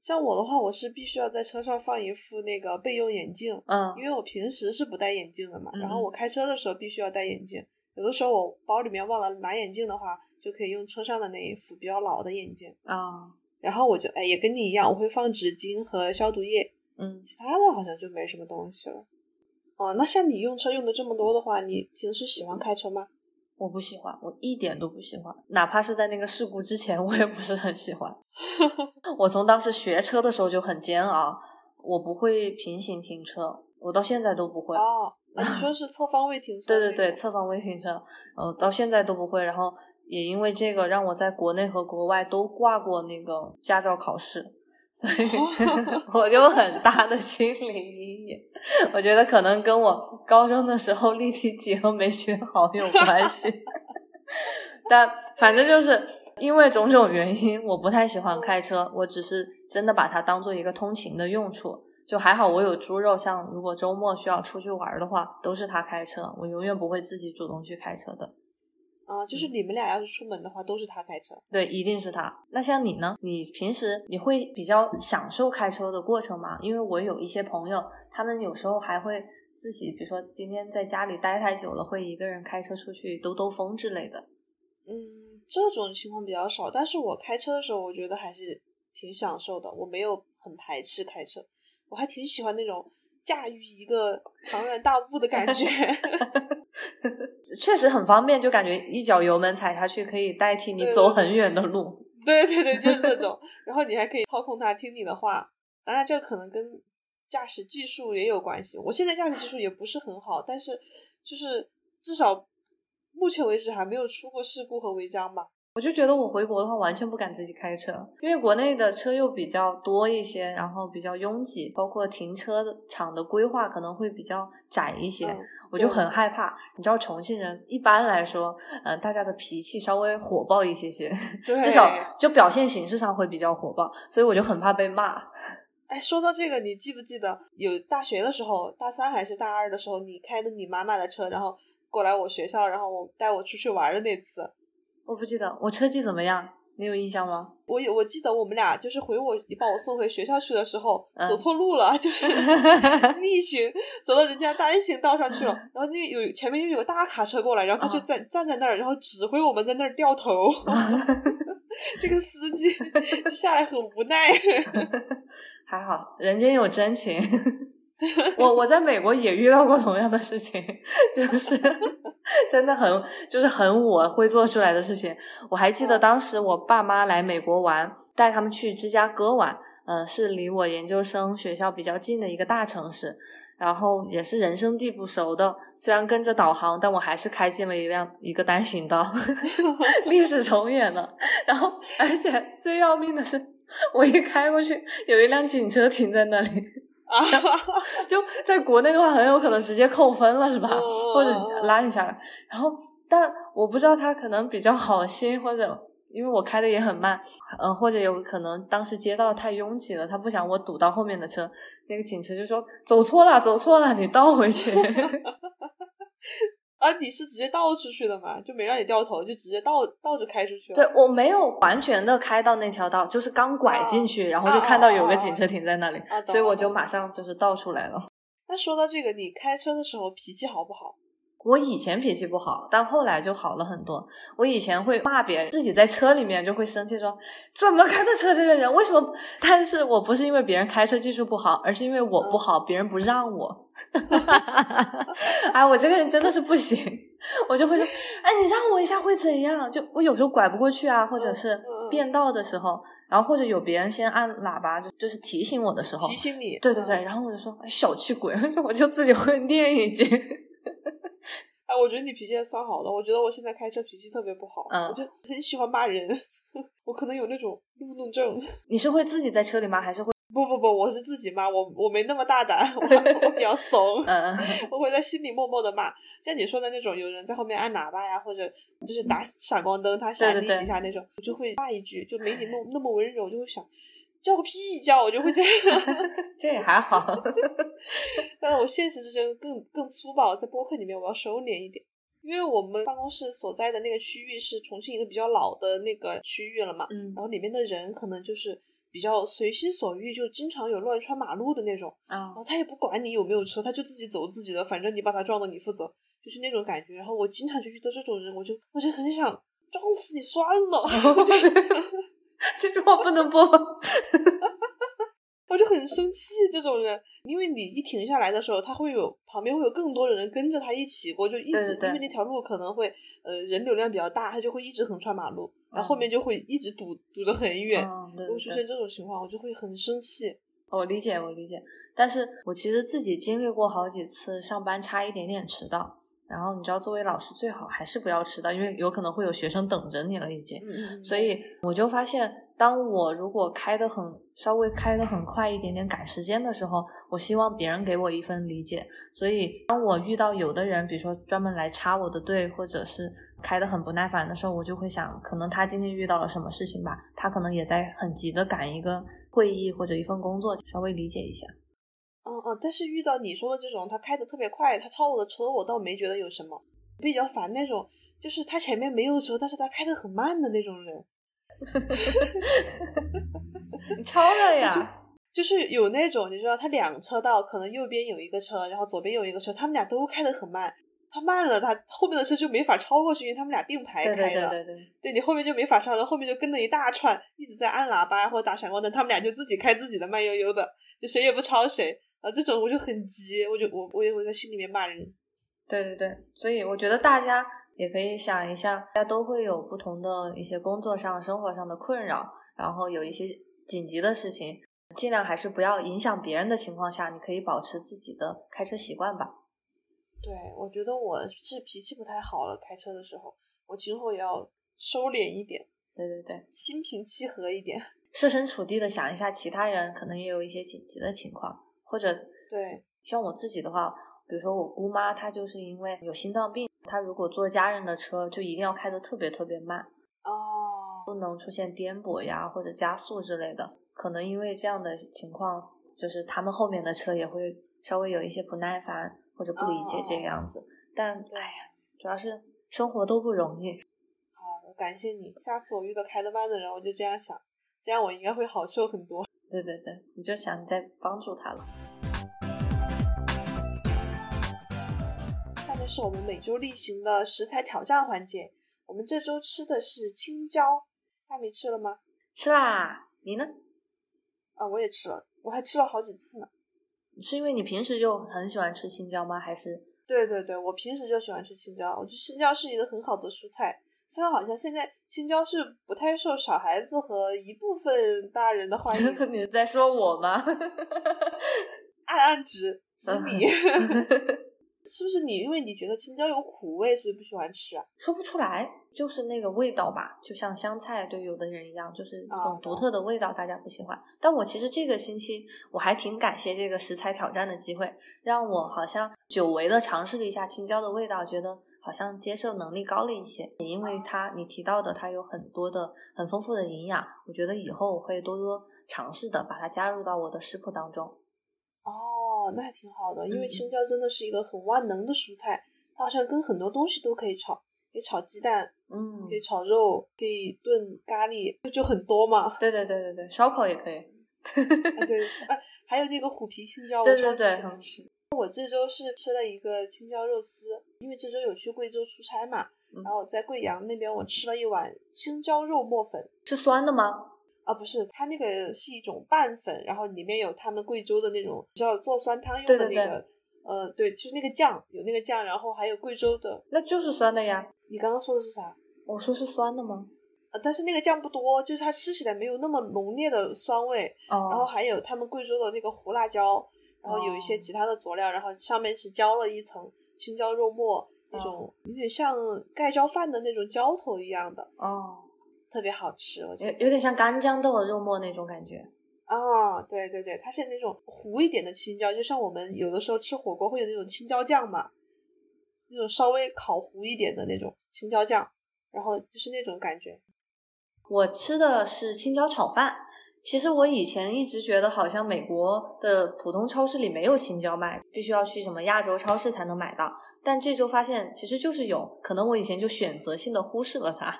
像我的话，我是必须要在车上放一副那个备用眼镜，嗯，因为我平时是不戴眼镜的嘛。然后我开车的时候必须要戴眼镜，有的时候我包里面忘了拿眼镜的话，就可以用车上的那一副比较老的眼镜啊。然后我就哎也跟你一样，我会放纸巾和消毒液，嗯，其他的好像就没什么东西了。哦，那像你用车用的这么多的话，你平时喜欢开车吗？我不喜欢，我一点都不喜欢，哪怕是在那个事故之前，我也不是很喜欢。我从当时学车的时候就很煎熬，我不会平行停车，我到现在都不会。哦，你说是侧方位停车？对对对，侧方位停车，呃，到现在都不会。然后也因为这个，让我在国内和国外都挂过那个驾照考试。所以我就很大的心理阴影，我觉得可能跟我高中的时候立体几何没学好有关系，但反正就是因为种种原因，我不太喜欢开车，我只是真的把它当做一个通勤的用处。就还好我有猪肉，像如果周末需要出去玩的话，都是他开车，我永远不会自己主动去开车的。啊，就是你们俩要是出门的话，都是他开车。对，一定是他。那像你呢？你平时你会比较享受开车的过程吗？因为我有一些朋友，他们有时候还会自己，比如说今天在家里待太久了，会一个人开车出去兜兜风之类的。嗯，这种情况比较少，但是我开车的时候，我觉得还是挺享受的。我没有很排斥开车，我还挺喜欢那种驾驭一个庞然大物的感觉。确实很方便，就感觉一脚油门踩下去可以代替你走很远的路。对对对，就是这种。然后你还可以操控它，听你的话。当然，这可能跟驾驶技术也有关系。我现在驾驶技术也不是很好，但是就是至少目前为止还没有出过事故和违章吧。我就觉得我回国的话完全不敢自己开车，因为国内的车又比较多一些，然后比较拥挤，包括停车场的规划可能会比较窄一些，我就很害怕。你知道重庆人一般来说，呃，大家的脾气稍微火爆一些些，至少就表现形式上会比较火爆，所以我就很怕被骂。哎，说到这个，你记不记得有大学的时候，大三还是大二的时候，你开的你妈妈的车，然后过来我学校，然后我带我出去玩的那次？我不记得我车技怎么样，你有印象吗？我有，我记得我们俩就是回我，你把我送回学校去的时候，走错路了，就是 逆行走到人家单行道上去了，然后那有前面又有大卡车过来，然后他就在站在那儿，然后指挥我们在那儿掉头，这个司机就下来很无奈。还好人间有真情。我我在美国也遇到过同样的事情，就是 真的很就是很我会做出来的事情。我还记得当时我爸妈来美国玩，带他们去芝加哥玩，嗯，是离我研究生学校比较近的一个大城市，然后也是人生地不熟的。虽然跟着导航，但我还是开进了一辆一个单行道，历史重演了。然后而且最要命的是，我一开过去，有一辆警车停在那里。啊，就在国内的话，很有可能直接扣分了，是吧？或者拉你下来。然后，但我不知道他可能比较好心，或者因为我开的也很慢，嗯，或者有可能当时街道太拥挤了，他不想我堵到后面的车。那个警车就说：“走错了，走错了，你倒回去。” 啊，你是直接倒出去的吗？就没让你掉头，就直接倒倒着开出去了。对我没有完全的开到那条道，就是刚拐进去，然后就看到有个警车停在那里，所以我就马上就是倒出来了。那说到这个，你开车的时候脾气好不好？我以前脾气不好，但后来就好了很多。我以前会骂别人，自己在车里面就会生气，说怎么开的车这个人为什么？但是我不是因为别人开车技术不好，而是因为我不好，别人不让我。哎，我这个人真的是不行，我就会说，哎，你让我一下会怎样？就我有时候拐不过去啊，或者是变道的时候，然后或者有别人先按喇叭，就就是提醒我的时候，提醒你，对对对，然后我就说小气鬼，我就自己会念一句。哎，我觉得你脾气也算好的。我觉得我现在开车脾气特别不好，我就很喜欢骂人。我可能有那种路怒症。你是会自己在车里骂，还是会？不不不，我是自己骂。我我没那么大胆，我我比较怂。嗯，我会在心里默默的骂。像你说的那种，有人在后面按喇叭呀，或者就是打闪光灯，他闪你几下那种，我就会骂一句，就没你那那么温柔，就会想。叫个屁叫，我就会这样，这也还好。但是我现实之中更更粗暴，在播客里面我要收敛一点，因为我们办公室所在的那个区域是重庆一个比较老的那个区域了嘛，嗯，然后里面的人可能就是比较随心所欲，就经常有乱穿马路的那种，啊，然后他也不管你有没有车，他就自己走自己的，反正你把他撞了你负责，就是那种感觉。然后我经常就遇到这种人，我就我就很想撞死你算了。这句话不能播，我就很生气这种人，因为你一停下来的时候，他会有旁边会有更多的人跟着他一起过，就一直因为那条路可能会呃人流量比较大，他就会一直横穿马路，然后后面就会一直堵堵得很远，如果出现这种情况，我就会很生气。我理解，我理解，但是我其实自己经历过好几次上班差一点点迟到。然后你知道，作为老师最好还是不要迟到，因为有可能会有学生等着你了已经。所以我就发现，当我如果开的很稍微开的很快一点点赶时间的时候，我希望别人给我一份理解。所以当我遇到有的人，比如说专门来插我的队，或者是开的很不耐烦的时候，我就会想，可能他今天遇到了什么事情吧，他可能也在很急的赶一个会议或者一份工作，稍微理解一下。嗯嗯，但是遇到你说的这种，他开的特别快，他超我的车，我倒没觉得有什么。比较烦那种就是他前面没有车，但是他开的很慢的那种人。你超了呀！就是有那种你知道，他两车道，可能右边有一个车，然后左边有一个车，他们俩都开的很慢。他慢了，他后面的车就没法超过去，因为他们俩并排开的。对对对对，你后面就没法超，然后后面就跟着一大串，一直在按喇叭或者打闪光灯，他们俩就自己开自己的，慢悠悠的，就谁也不超谁。啊，这种我就很急，我就我我也会在心里面骂人。对对对，所以我觉得大家也可以想一下，大家都会有不同的一些工作上、生活上的困扰，然后有一些紧急的事情，尽量还是不要影响别人的情况下，你可以保持自己的开车习惯吧。对，我觉得我是脾气不太好了，开车的时候，我今后也要收敛一点。对对对，心平气和一点，设身处地的想一下，其他人可能也有一些紧急的情况。或者对，像我自己的话，比如说我姑妈，她就是因为有心脏病，她如果坐家人的车，就一定要开得特别特别慢哦，不能出现颠簸呀或者加速之类的。可能因为这样的情况，就是他们后面的车也会稍微有一些不耐烦或者不理解这个样子。但哎呀，主要是生活都不容易。好，感谢你。下次我遇到开得慢的人，我就这样想，这样我应该会好受很多。对对对，你就想在帮助他了。下面是我们每周例行的食材挑战环节。我们这周吃的是青椒，大米吃了吗？吃啦，你呢？啊，我也吃了，我还吃了好几次呢。是因为你平时就很喜欢吃青椒吗？还是？对对对，我平时就喜欢吃青椒，我觉得青椒是一个很好的蔬菜。虽然好像现在青椒是不太受小孩子和一部分大人的欢迎。你在说我吗？暗暗指指你，是不是你？因为你觉得青椒有苦味，所以不喜欢吃啊？说不出来，就是那个味道吧，就像香菜对有的人一样，就是一种独特的味道，大家不喜欢。但我其实这个星期我还挺感谢这个食材挑战的机会，让我好像久违的尝试了一下青椒的味道，觉得。好像接受能力高了一些，因为它你提到的它有很多的很丰富的营养，我觉得以后我会多多尝试的把它加入到我的食谱当中。哦，那还挺好的，因为青椒真的是一个很万能的蔬菜，它好像跟很多东西都可以炒，可以炒鸡蛋，嗯，可以炒肉，可以炖咖喱，就就很多嘛。对对对对对，烧烤也可以。对，哎，还有那个虎皮青椒，我超级喜欢吃。我这周是吃了一个青椒肉丝，因为这周有去贵州出差嘛，然后在贵阳那边我吃了一碗青椒肉末粉，是酸的吗？啊，不是，它那个是一种拌粉，然后里面有他们贵州的那种需要做酸汤用的那个，呃，对，就是那个酱，有那个酱，然后还有贵州的，那就是酸的呀。你刚刚说的是啥？我说是酸的吗？呃，但是那个酱不多，就是它吃起来没有那么浓烈的酸味，哦，然后还有他们贵州的那个胡辣椒。然后有一些其他的佐料，然后上面是浇了一层青椒肉末，那种有点像盖浇饭的那种浇头一样的，哦，特别好吃，我觉得有点像干豇豆的肉末那种感觉。啊，对对对，它是那种糊一点的青椒，就像我们有的时候吃火锅会有那种青椒酱嘛，那种稍微烤糊一点的那种青椒酱，然后就是那种感觉。我吃的是青椒炒饭。其实我以前一直觉得，好像美国的普通超市里没有青椒卖，必须要去什么亚洲超市才能买到。但这周发现，其实就是有可能我以前就选择性的忽视了它，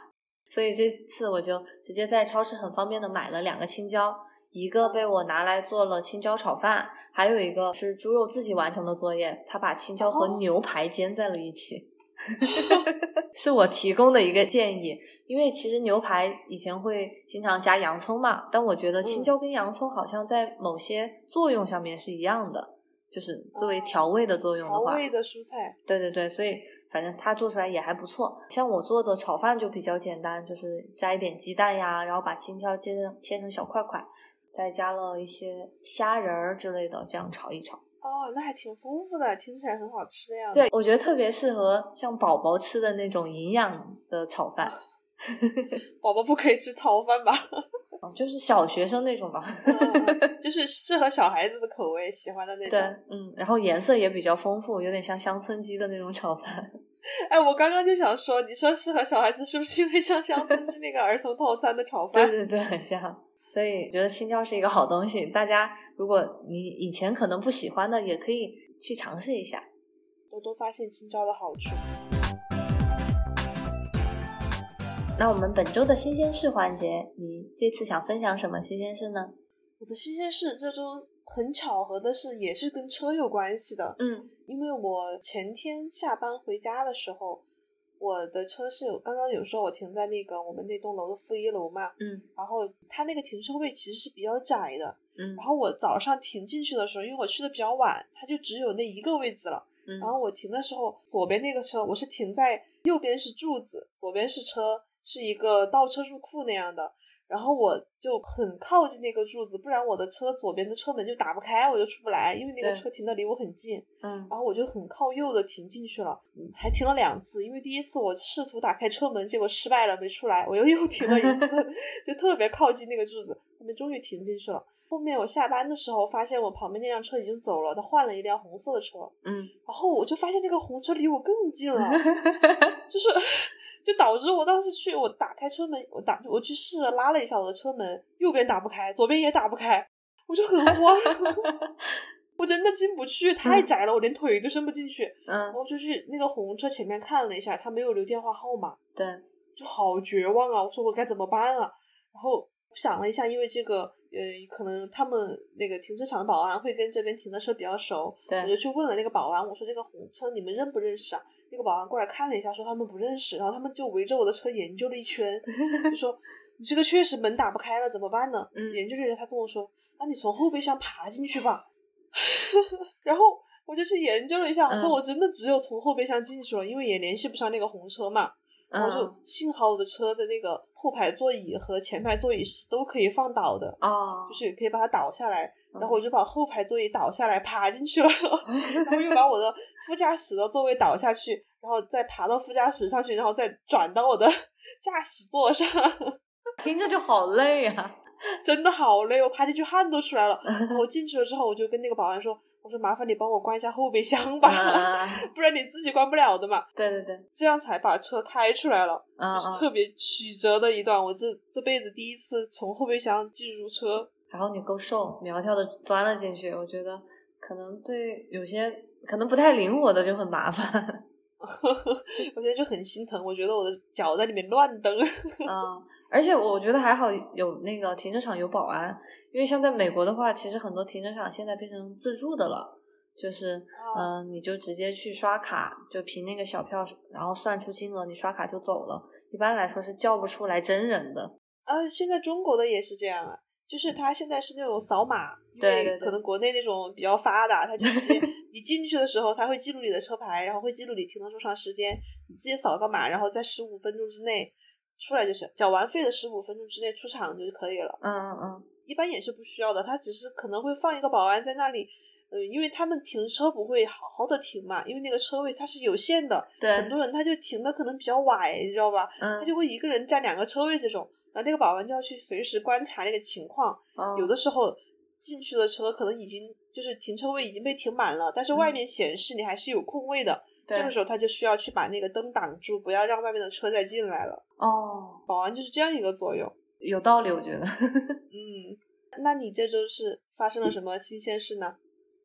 所以这次我就直接在超市很方便的买了两个青椒，一个被我拿来做了青椒炒饭，还有一个是猪肉自己完成的作业，他把青椒和牛排煎在了一起。是我提供的一个建议，因为其实牛排以前会经常加洋葱嘛，但我觉得青椒跟洋葱好像在某些作用上面是一样的，就是作为调味的作用的话，调味的蔬菜，对对对，所以反正它做出来也还不错。像我做的炒饭就比较简单，就是加一点鸡蛋呀，然后把青椒切成切成小块块，再加了一些虾仁儿之类的，这样炒一炒。哦，那还挺丰富的，听起来很好吃的样子。对，我觉得特别适合像宝宝吃的那种营养的炒饭。宝宝不可以吃炒饭吧？哦，就是小学生那种吧，就是适合小孩子的口味，喜欢的那种。对，嗯，然后颜色也比较丰富，有点像乡村鸡的那种炒饭。哎，我刚刚就想说，你说适合小孩子，是不是因为像乡村鸡那个儿童套餐的炒饭？对对对，很像。所以觉得青椒是一个好东西，大家如果你以前可能不喜欢的，也可以去尝试一下，多多发现青椒的好处。那我们本周的新鲜事环节，你这次想分享什么新鲜事呢？我的新鲜事这周很巧合的是，也是跟车有关系的。嗯因为我前天下班回家的时候，我的车是有刚刚有说我停在那个我们那栋楼的负一楼嘛，嗯然后它那个停车位其实是比较窄的。嗯然后我早上停进去的时候，因为我去的比较晚，它就只有那一个位置了。嗯，然后我停的时候，左边那个车我是停在右边是柱子，左边是车，是一个倒车入库那样的。然后我就很靠近那个柱子，不然我的车左边的车门就打不开，我就出不来，因为那个车停的离我很近。嗯然后我就很靠右的停进去了，嗯，还停了两次，因为第一次我试图打开车门，结果失败了，没出来，我又 又停了一次，就特别靠近那个柱子，后面终于停进去了。后面我下班的时候发现我旁边那辆车已经走了，他换了一辆红色的车，嗯然后我就发现那个红车离我更近了，就是就导致我当时去我打开车门，我打我去试着拉了一下我的车门，右边打不开，左边也打不开，我就很慌，我真的进不去，太窄了，我连腿都伸不进去。嗯然，后就去那个红车前面看了一下，他没有留电话号码，对，就好绝望啊！我说我该怎么办啊？然后想了一下，因为这个呃，可能他们那个停车场的保安会跟这边停的车比较熟，我就去问了那个保安，我说这个红车你们认不认识啊？那个保安过来看了一下，说他们不认识，然后他们就围着我的车研究了一圈，就说你这个确实门打不开了，怎么办呢？嗯研究着他跟我说，那你从后备箱爬进去吧。然后我就去研究了一下，我说嗯我真的只有从后备箱进去了，因为也联系不上那个红车嘛。然后就嗯幸好我的车的那个后排座椅和前排座椅是都可以放倒的，哦，就 是可以把它倒下来。嗯然后我就把后排座椅倒下来，爬进去了，然后又把我的副驾驶的座位倒下去，然后再爬到副驾驶上去，然后再转到我的 驾驶座上，听着就好累啊。真的好累，我爬进去汗都出来了。然后我进去了之后，我就跟那个保安说：“我说麻烦你帮我关一下后备箱吧，啊 不然你自己关不了的嘛。对对对，”这样才把车开出来了。就是特别曲折的一段，我这这辈子第一次从后备箱进入车，然后你够瘦，苗条的钻了进去，我觉得可能对有些可能不太灵活的就很麻烦。我现在就很心疼，我觉得我的脚在里面乱蹬。嗯，而且我觉得还好有那个停车场有保安，因为像在美国的话，其实很多停车场现在变成自助的了，就是嗯、呃你就直接去刷卡，就凭那个小票，然后算出金额，你刷卡就走了。一般来说是叫不出来真人的。呃，现在中国的也是这样啊，就是他现在是那种扫码，因为可能国内那种比较发达，他就直接 你进去的时候，他会记录你的车牌，然后会记录你停了多长时间，你直接扫个码，然后在十五分钟之内出来就行，缴完费的十五分钟之内出场就可以了。嗯嗯嗯，一般也是不需要的，他只是可能会放一个保安在那里，呃，因为他们停车不会好好的停嘛，因为那个车位它是有限的，对。很多人他就停的可能比较歪，你知道吧？他嗯，就会一个人占两个车位这种，然后那个保安就要去随时观察那个情况，嗯有的时候进去的车可能已经就是停车位已经被停满了，但是外面显示你还是有空位的，这个时候他就需要去把那个灯挡住，不要让外面的车再进来了。哦，保安就是这样一个作用。有道理，我觉得。嗯，那你这周是发生了什么新鲜事呢？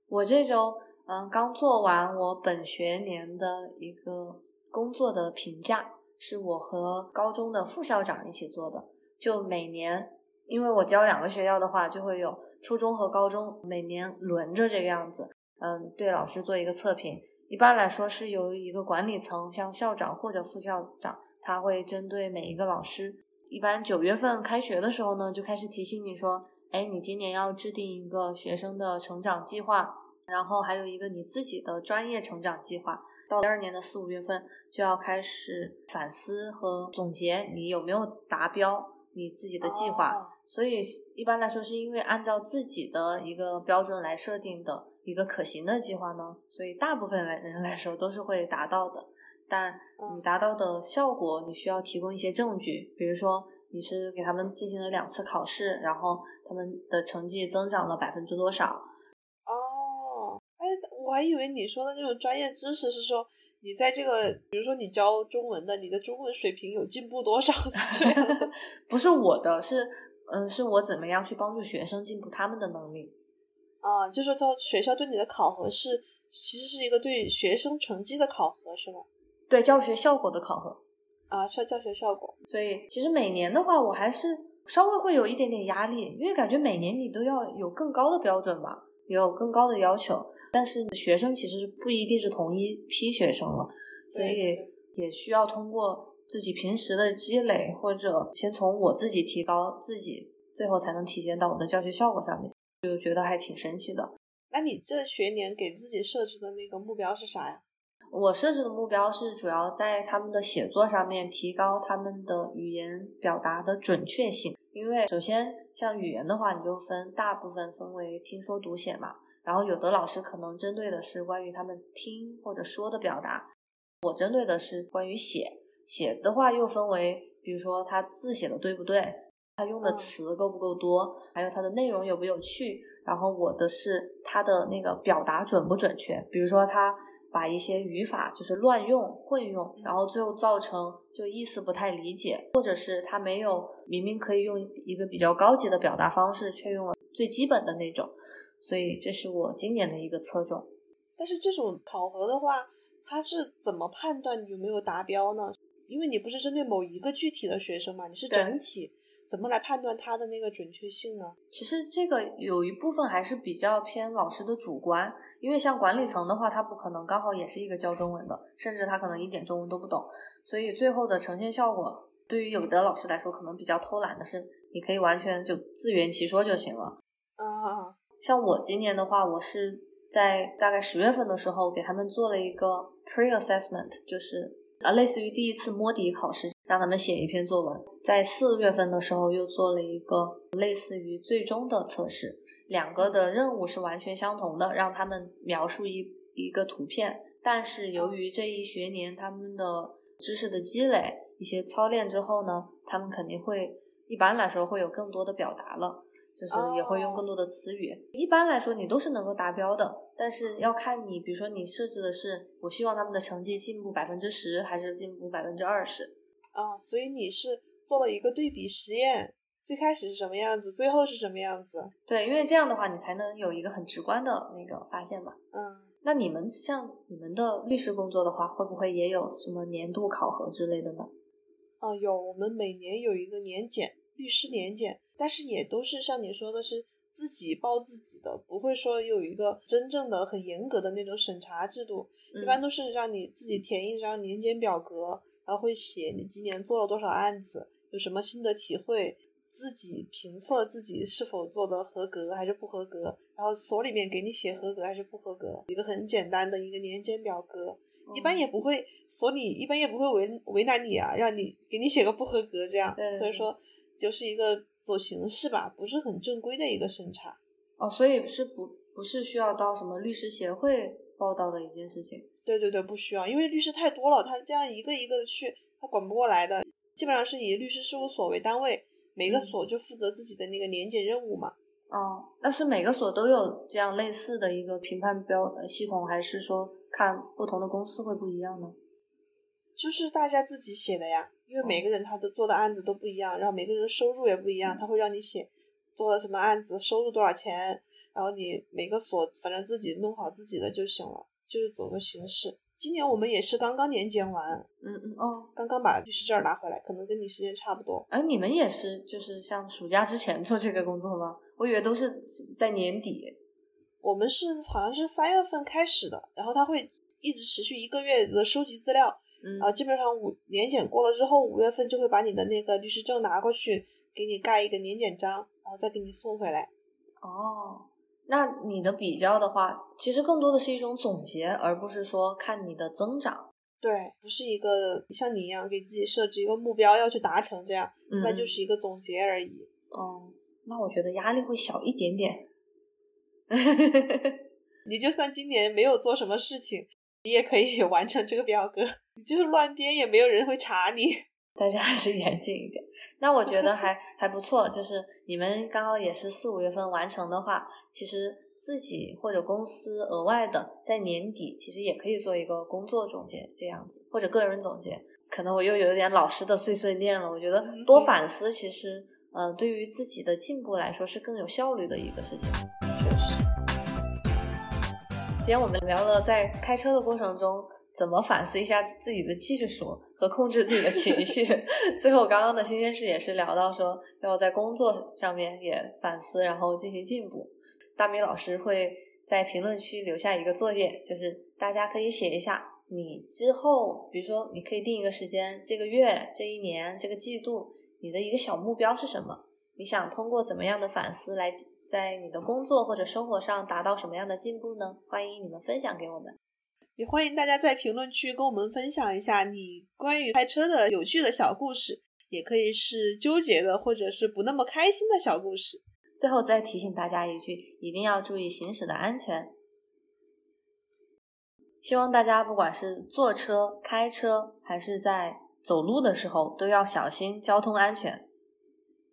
我这周嗯刚做完我本学年的一个工作的评价，是我和高中的副校长一起做的。就每年，因为我教两个学校的话，就会有初中和高中每年轮着这个样子，嗯，对老师做一个测评。一般来说是由一个管理层，像校长或者副校长，他会针对每一个老师。一般九月份开学的时候呢，就开始提醒你说，哎，你今年要制定一个学生的成长计划，然后还有一个你自己的专业成长计划。到第二年的四五月份就要开始反思和总结你有没有达标你自己的计划。哦所以一般来说是因为按照自己的一个标准来设定的一个可行的计划呢，所以大部分来人来说都是会达到的。但你嗯达到的效果，你需要提供一些证据，比如说你是给他们进行了两次考试，然后他们的成绩增长了百分之多少。哦，哎，我还以为你说的那种专业知识是说你在这个，比如说你教中文的，你的中文水平有进步多少是这样的 不是我的，是嗯，是我怎么样去帮助学生进步他们的能力。啊？就是说，教学校对你的考核是其实是一个对学生成绩的考核，是吗？对教学效果的考核。啊，教教学效果。所以其实每年的话，我还是稍微会有一点点压力，因为感觉每年你都要有更高的标准吧，也有更高的要求。但是学生其实不一定是同一批学生了，所以也需要通过自己平时的积累，或者先从我自己提高自己，最后才能体现到我的教学效果上面，就觉得还挺神奇的。那你这学年给自己设置的那个目标是啥呀？我设置的目标是主要在他们的写作上面提高他们的语言表达的准确性，因为首先像语言的话，你就分大部分分为听说读写嘛。然后有的老师可能针对的是关于他们听或者说的表达，我针对的是关于写。写的话又分为，比如说他字写的对不对，他用的词够不够多，还有他的内容有不有趣。然后我的是他的那个表达准不准确，比如说他把一些语法就是乱用混用，然后最后造成就意思不太理解，或者是他没有明明可以用一个比较高级的表达方式，却用了最基本的那种。所以这是我今年的一个侧重，但是这种考核的话，它是怎么判断有没有达标呢？因为你不是针对某一个具体的学生嘛，你是整体，怎么来判断它的那个准确性呢？其实这个有一部分还是比较偏老师的主观，因为像管理层的话，他不可能刚好也是一个教中文的，甚至他可能一点中文都不懂，所以最后的呈现效果，对于有的老师来说，可能比较偷懒的是，你可以完全就自圆其说就行了。啊。像我今年的话，我是在大概十月份的时候给他们做了一个 pre assessment，就是啊，类似于第一次摸底考试，让他们写一篇作文。在四月份的时候又做了一个类似于最终的测试，两个的任务是完全相同的，让他们描述一一个图片。但是由于这一学年他们的知识的积累、一些操练之后呢，他们肯定会一般来说会有更多的表达了。就是也会用更多的词语。一般来说，你都是能够达标的，但是要看你，比如说你设置的是，我希望他们的成绩进步百分之十，还是进步百分之二十。啊，所以你是做了一个对比实验，最开始是什么样子，最后是什么样子？对，因为这样的话，你才能有一个很直观的那个发现嘛。嗯。那你们像你们的律师工作的话，会不会也有什么年度考核之类的呢？啊，有，我们每年有一个年检，律师年检。但是也都是像你说的，是自己报自己的，不会说有一个真正的很严格的那种审查制度。一般都是让你自己填一张年检表格，然后会写你今年做了多少案子，有什么心得体会，自己评测自己是否做的合格还是不合格，然后所里面给你写合格还是不合格，一个很简单的一个年检表格，一般也不会所里一般也不会为为难你啊，让你给你写个不合格这样。所以说就是一个。走形式吧，不是很正规的一个审查哦，所以是不不是需要到什么律师协会报道的一件事情？对对对，不需要，因为律师太多了，他这样一个一个的去，他管不过来的。基本上是以律师事务所为单位，每个所就负责自己的那个年检任务嘛。哦，那是每个所都有这样类似的一个评判标系统，还是说看不同的公司会不一样呢？就是大家自己写的呀。因为每个人他都做的案子都不一样，然后每个人的收入也不一样，他会让你写做了什么案子，收入多少钱，然后你每个所反正自己弄好自己的就行了，就是走个形式。今年我们也是刚刚年检完，嗯嗯哦，刚刚把律师证拿回来，可能跟你时间差不多。哎，你们也是就是像暑假之前做这个工作吗？我以为都是在年底。我们是好像是三月份开始的，然后他会一直持续一个月的收集资料。啊，基本上五年检过了之后，五月份就会把你的那个律师证拿过去，给你盖一个年检章，然后再给你送回来。哦，那你的比较的话，其实更多的是一种总结，而不是说看你的增长。对，不是一个像你一样给自己设置一个目标要去达成这样，那就是一个总结而已。哦，那我觉得压力会小一点点。你就算今年没有做什么事情。你也可以 完成这个表格，你就是乱编也没有人会查你。大家还是严谨一点。那我觉得还 还不错，就是你们刚好也是四五月份完成的话，其实自己或者公司额外的在年底其实也可以做一个工作总结这样子，或者个人总结。可能我又有点老师的碎碎念了。我觉得多反思，其实呃对于自己的进步来说是更有效率的一个事情。确实。今天我们聊了在开车的过程中怎么反思一下自己的技术和控制自己的情绪。最后，刚刚的新鲜事也是聊到说，要在工作上面也反思，然后进行进步。大米老师会在评论区留下一个作业，就是大家可以写一下你之后，比如说你可以定一个时间，这个月、这一年、这个季度，你的一个小目标是什么？你想通过怎么样的反思来在你的工作或者生活上达到什么样的进步呢？欢迎你们分享给我们。也欢迎大家在评论区跟我们分享一下你关于开车的有趣的小故事，也可以是纠结的，或者是不那么开心的小故事。最后再提醒大家一句，一定要注意行驶的安全。希望大家不管是坐车、开车，还是在走路的时候，都要小心交通安全。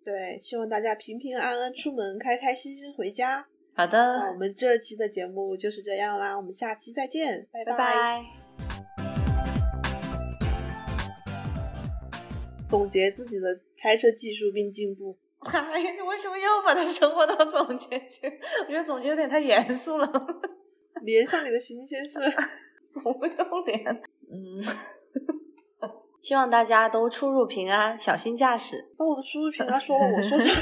对，希望大家平平安安出门，开开心心回家。好的，那我们这期的节目就是这样啦，我们下期再见，拜拜。总结自己的开车技术并进步。哎，你为什么又把它生活到总结去？我觉得总结有点太严肃了。连上你的新鲜事，我不要脸。嗯，希望大家都出入平安，小心驾驶。把我的出入平安说了，我说啥？